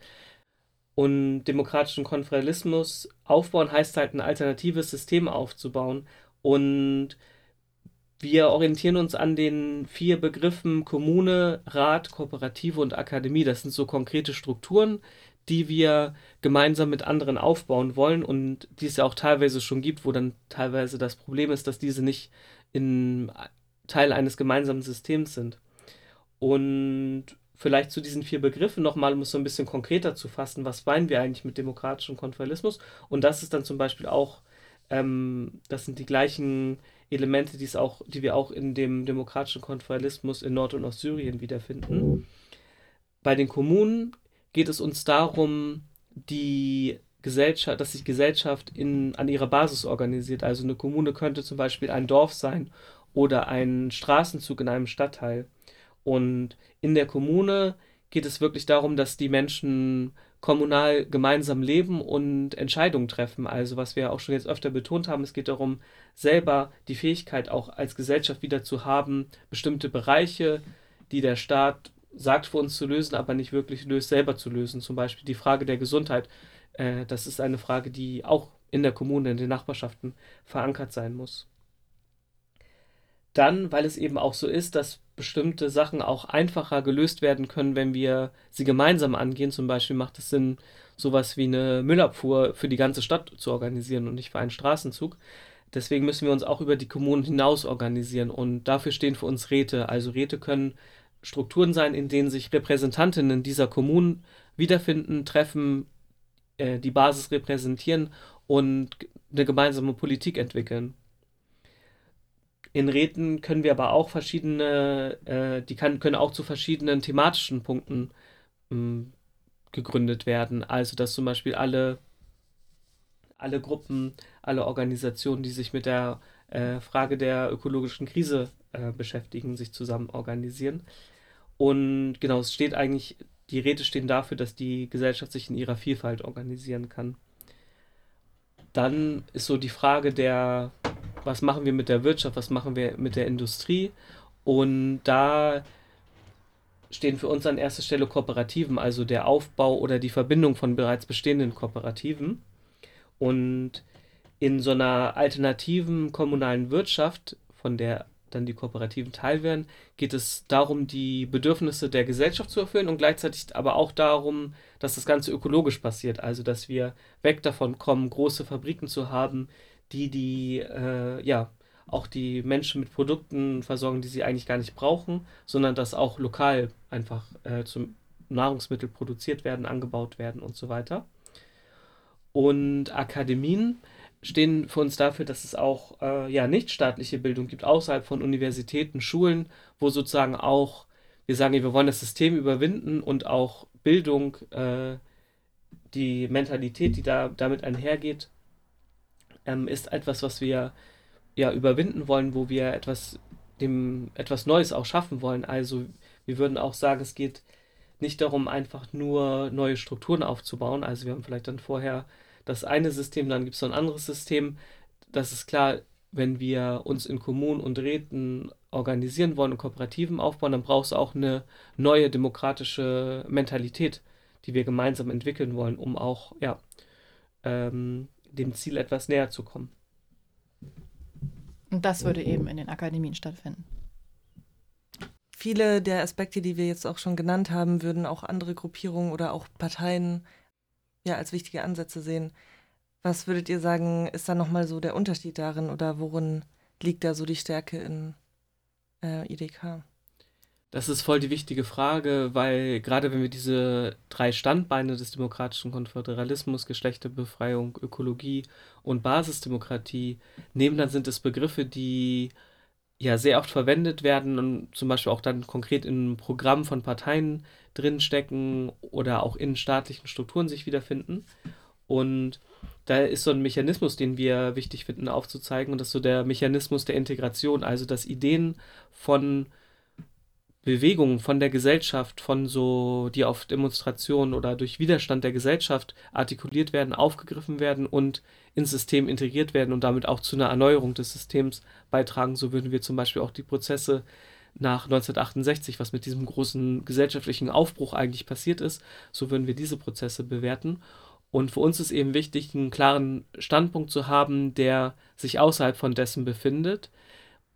Und demokratischen Konföderalismus aufbauen heißt halt ein alternatives System aufzubauen. Und wir orientieren uns an den vier Begriffen Kommune, Rat, Kooperative und Akademie. Das sind so konkrete Strukturen, die wir gemeinsam mit anderen aufbauen wollen und die es ja auch teilweise schon gibt, wo dann teilweise das Problem ist, dass diese nicht in Teil eines gemeinsamen Systems sind. Und vielleicht zu diesen vier Begriffen nochmal, um es so ein bisschen konkreter zu fassen, was meinen wir eigentlich mit demokratischem Konföderalismus? Und das ist dann zum Beispiel auch, ähm, das sind die gleichen Elemente, die, es auch, die wir auch in dem demokratischen Konföderalismus in Nord- und Ostsyrien wiederfinden. Bei den Kommunen geht es uns darum, die Gesellschaft, dass sich Gesellschaft in, an ihrer Basis organisiert. Also eine Kommune könnte zum Beispiel ein Dorf sein oder ein Straßenzug in einem Stadtteil. Und in der Kommune geht es wirklich darum, dass die Menschen kommunal gemeinsam leben und Entscheidungen treffen. Also was wir auch schon jetzt öfter betont haben, es geht darum, selber die Fähigkeit auch als Gesellschaft wieder zu haben, bestimmte Bereiche, die der Staat sagt für uns zu lösen, aber nicht wirklich löst, selber zu lösen. Zum Beispiel die Frage der Gesundheit. Äh, das ist eine Frage, die auch in der Kommune, in den Nachbarschaften verankert sein muss. Dann, weil es eben auch so ist, dass bestimmte Sachen auch einfacher gelöst werden können, wenn wir sie gemeinsam angehen. Zum Beispiel macht es Sinn, sowas wie eine Müllabfuhr für die ganze Stadt zu organisieren und nicht für einen Straßenzug. Deswegen müssen wir uns auch über die Kommunen hinaus organisieren und dafür stehen für uns Räte. Also Räte können Strukturen sein, in denen sich Repräsentantinnen dieser Kommunen wiederfinden, treffen, äh, die Basis repräsentieren und eine gemeinsame Politik entwickeln. In Räten können wir aber auch verschiedene, äh, die kann, können auch zu verschiedenen thematischen Punkten mh, gegründet werden. Also dass zum Beispiel alle, alle Gruppen, alle Organisationen, die sich mit der äh, Frage der ökologischen Krise äh, beschäftigen, sich zusammen organisieren. Und genau, es steht eigentlich, die Räte stehen dafür, dass die Gesellschaft sich in ihrer Vielfalt organisieren kann. Dann ist so die Frage der, was machen wir mit der Wirtschaft, was machen wir mit der Industrie? Und da stehen für uns an erster Stelle Kooperativen, also der Aufbau oder die Verbindung von bereits bestehenden Kooperativen. Und in so einer alternativen kommunalen Wirtschaft, von der dann die Kooperativen Teil werden, geht es darum, die Bedürfnisse der Gesellschaft zu erfüllen und gleichzeitig aber auch darum, dass das Ganze ökologisch passiert. Also, dass wir weg davon kommen, große Fabriken zu haben, die die, äh, ja, auch die Menschen mit Produkten versorgen, die sie eigentlich gar nicht brauchen, sondern dass auch lokal einfach äh, zum Nahrungsmittel produziert werden, angebaut werden und so weiter. Und Akademien stehen für uns dafür, dass es auch äh, ja, nichtstaatliche Bildung gibt, außerhalb von Universitäten, Schulen, wo sozusagen auch, wir sagen, wir wollen das System überwinden und auch Bildung, äh, die Mentalität, die da damit einhergeht, ähm, ist etwas, was wir ja überwinden wollen, wo wir etwas dem etwas Neues auch schaffen wollen. Also wir würden auch sagen, es geht nicht darum, einfach nur neue Strukturen aufzubauen. Also wir haben vielleicht dann vorher das eine System, dann gibt es noch ein anderes System. Das ist klar, wenn wir uns in Kommunen und Räten organisieren wollen und Kooperativen aufbauen, dann braucht es auch eine neue demokratische Mentalität, die wir gemeinsam entwickeln wollen, um auch ja, ähm, dem Ziel etwas näher zu kommen. Und das würde eben in den Akademien stattfinden. Viele der Aspekte, die wir jetzt auch schon genannt haben, würden auch andere Gruppierungen oder auch Parteien ja als wichtige Ansätze sehen. Was würdet ihr sagen, ist da nochmal so der Unterschied darin oder worin liegt da so die Stärke in äh, IDK? Das ist voll die wichtige Frage, weil gerade wenn wir diese drei Standbeine des demokratischen Konföderalismus, Geschlechterbefreiung, Ökologie und Basisdemokratie nehmen, dann sind es Begriffe, die ja sehr oft verwendet werden und zum Beispiel auch dann konkret in Programmen von Parteien drinstecken oder auch in staatlichen Strukturen sich wiederfinden. Und da ist so ein Mechanismus, den wir wichtig finden aufzuzeigen, und das ist so der Mechanismus der Integration, also dass Ideen von Bewegungen von der Gesellschaft, von so, die auf Demonstrationen oder durch Widerstand der Gesellschaft artikuliert werden, aufgegriffen werden und ins System integriert werden und damit auch zu einer Erneuerung des Systems beitragen. So würden wir zum Beispiel auch die Prozesse nach 1968, was mit diesem großen gesellschaftlichen Aufbruch eigentlich passiert ist, so würden wir diese Prozesse bewerten. Und für uns ist eben wichtig, einen klaren Standpunkt zu haben, der sich außerhalb von dessen befindet,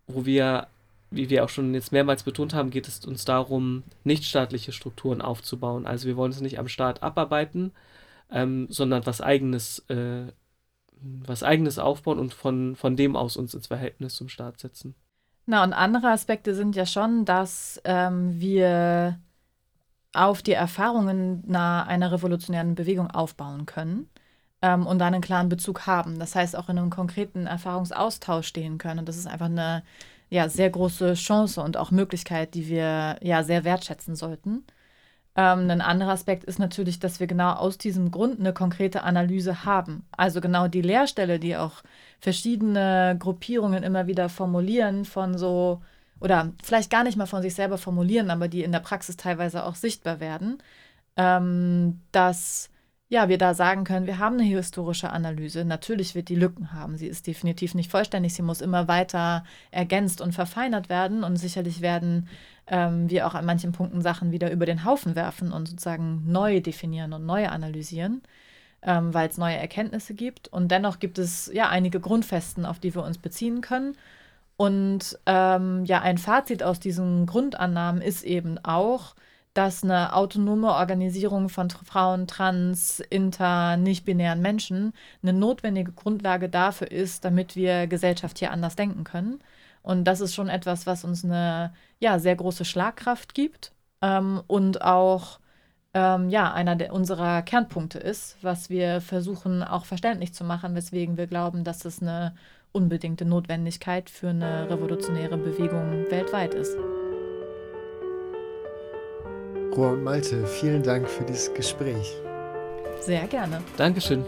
wo wir wie wir auch schon jetzt mehrmals betont haben, geht es uns darum, nichtstaatliche Strukturen aufzubauen. Also wir wollen es nicht am Staat abarbeiten, ähm, sondern was eigenes, äh, was eigenes aufbauen und von, von dem aus uns ins Verhältnis zum Staat setzen. Na, und andere Aspekte sind ja schon, dass ähm, wir auf die Erfahrungen einer, einer revolutionären Bewegung aufbauen können ähm, und dann einen klaren Bezug haben. Das heißt, auch in einem konkreten Erfahrungsaustausch stehen können. Und das ist einfach eine ja, sehr große Chance und auch Möglichkeit, die wir ja sehr wertschätzen sollten. Ähm, ein anderer Aspekt ist natürlich, dass wir genau aus diesem Grund eine konkrete Analyse haben. Also genau die Leerstelle, die auch verschiedene Gruppierungen immer wieder formulieren von so, oder vielleicht gar nicht mal von sich selber formulieren, aber die in der Praxis teilweise auch sichtbar werden, ähm, dass ja, wir da sagen können, wir haben eine historische Analyse. Natürlich wird die Lücken haben. Sie ist definitiv nicht vollständig. Sie muss immer weiter ergänzt und verfeinert werden. Und sicherlich werden ähm, wir auch an manchen Punkten Sachen wieder über den Haufen werfen und sozusagen neu definieren und neu analysieren, ähm, weil es neue Erkenntnisse gibt. Und dennoch gibt es ja einige Grundfesten, auf die wir uns beziehen können. Und ähm, ja, ein Fazit aus diesen Grundannahmen ist eben auch, dass eine autonome Organisierung von Frauen, trans, inter, nicht-binären Menschen eine notwendige Grundlage dafür ist, damit wir Gesellschaft hier anders denken können. Und das ist schon etwas, was uns eine ja, sehr große Schlagkraft gibt ähm, und auch ähm, ja, einer der, unserer Kernpunkte ist, was wir versuchen auch verständlich zu machen, weswegen wir glauben, dass es eine unbedingte Notwendigkeit für eine revolutionäre Bewegung weltweit ist. Rohr und Malte, vielen Dank für dieses Gespräch. Sehr gerne. Dankeschön.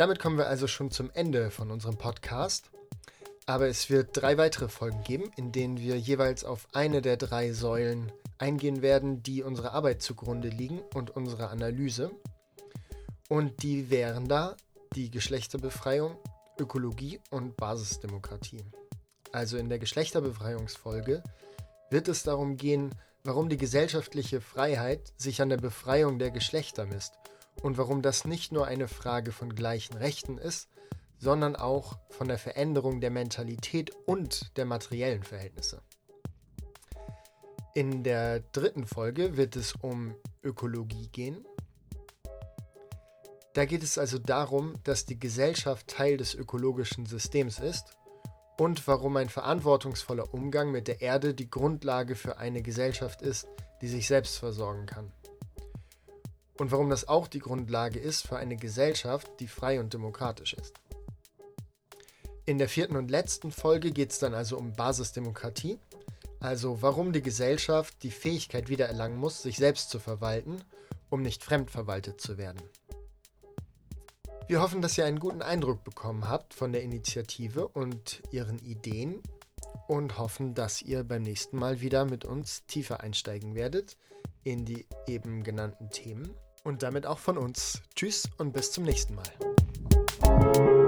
Damit kommen wir also schon zum Ende von unserem Podcast. Aber es wird drei weitere Folgen geben, in denen wir jeweils auf eine der drei Säulen eingehen werden, die unserer Arbeit zugrunde liegen und unserer Analyse. Und die wären da die Geschlechterbefreiung, Ökologie und Basisdemokratie. Also in der Geschlechterbefreiungsfolge wird es darum gehen, warum die gesellschaftliche Freiheit sich an der Befreiung der Geschlechter misst und warum das nicht nur eine Frage von gleichen Rechten ist, sondern auch von der Veränderung der Mentalität und der materiellen Verhältnisse. In der dritten Folge wird es um Ökologie gehen. Da geht es also darum, dass die Gesellschaft Teil des ökologischen Systems ist und warum ein verantwortungsvoller Umgang mit der Erde die Grundlage für eine Gesellschaft ist, die sich selbst versorgen kann und warum das auch die Grundlage ist für eine Gesellschaft, die frei und demokratisch ist. In der vierten und letzten Folge geht es dann also um Basisdemokratie, also warum die Gesellschaft die Fähigkeit wiedererlangen muss, sich selbst zu verwalten, um nicht fremdverwaltet zu werden. Wir hoffen, dass ihr einen guten Eindruck bekommen habt von der Initiative und ihren Ideen und hoffen, dass ihr beim nächsten Mal wieder mit uns tiefer einsteigen werdet in die eben genannten Themen. Und damit auch von uns. Tschüss und bis zum nächsten Mal.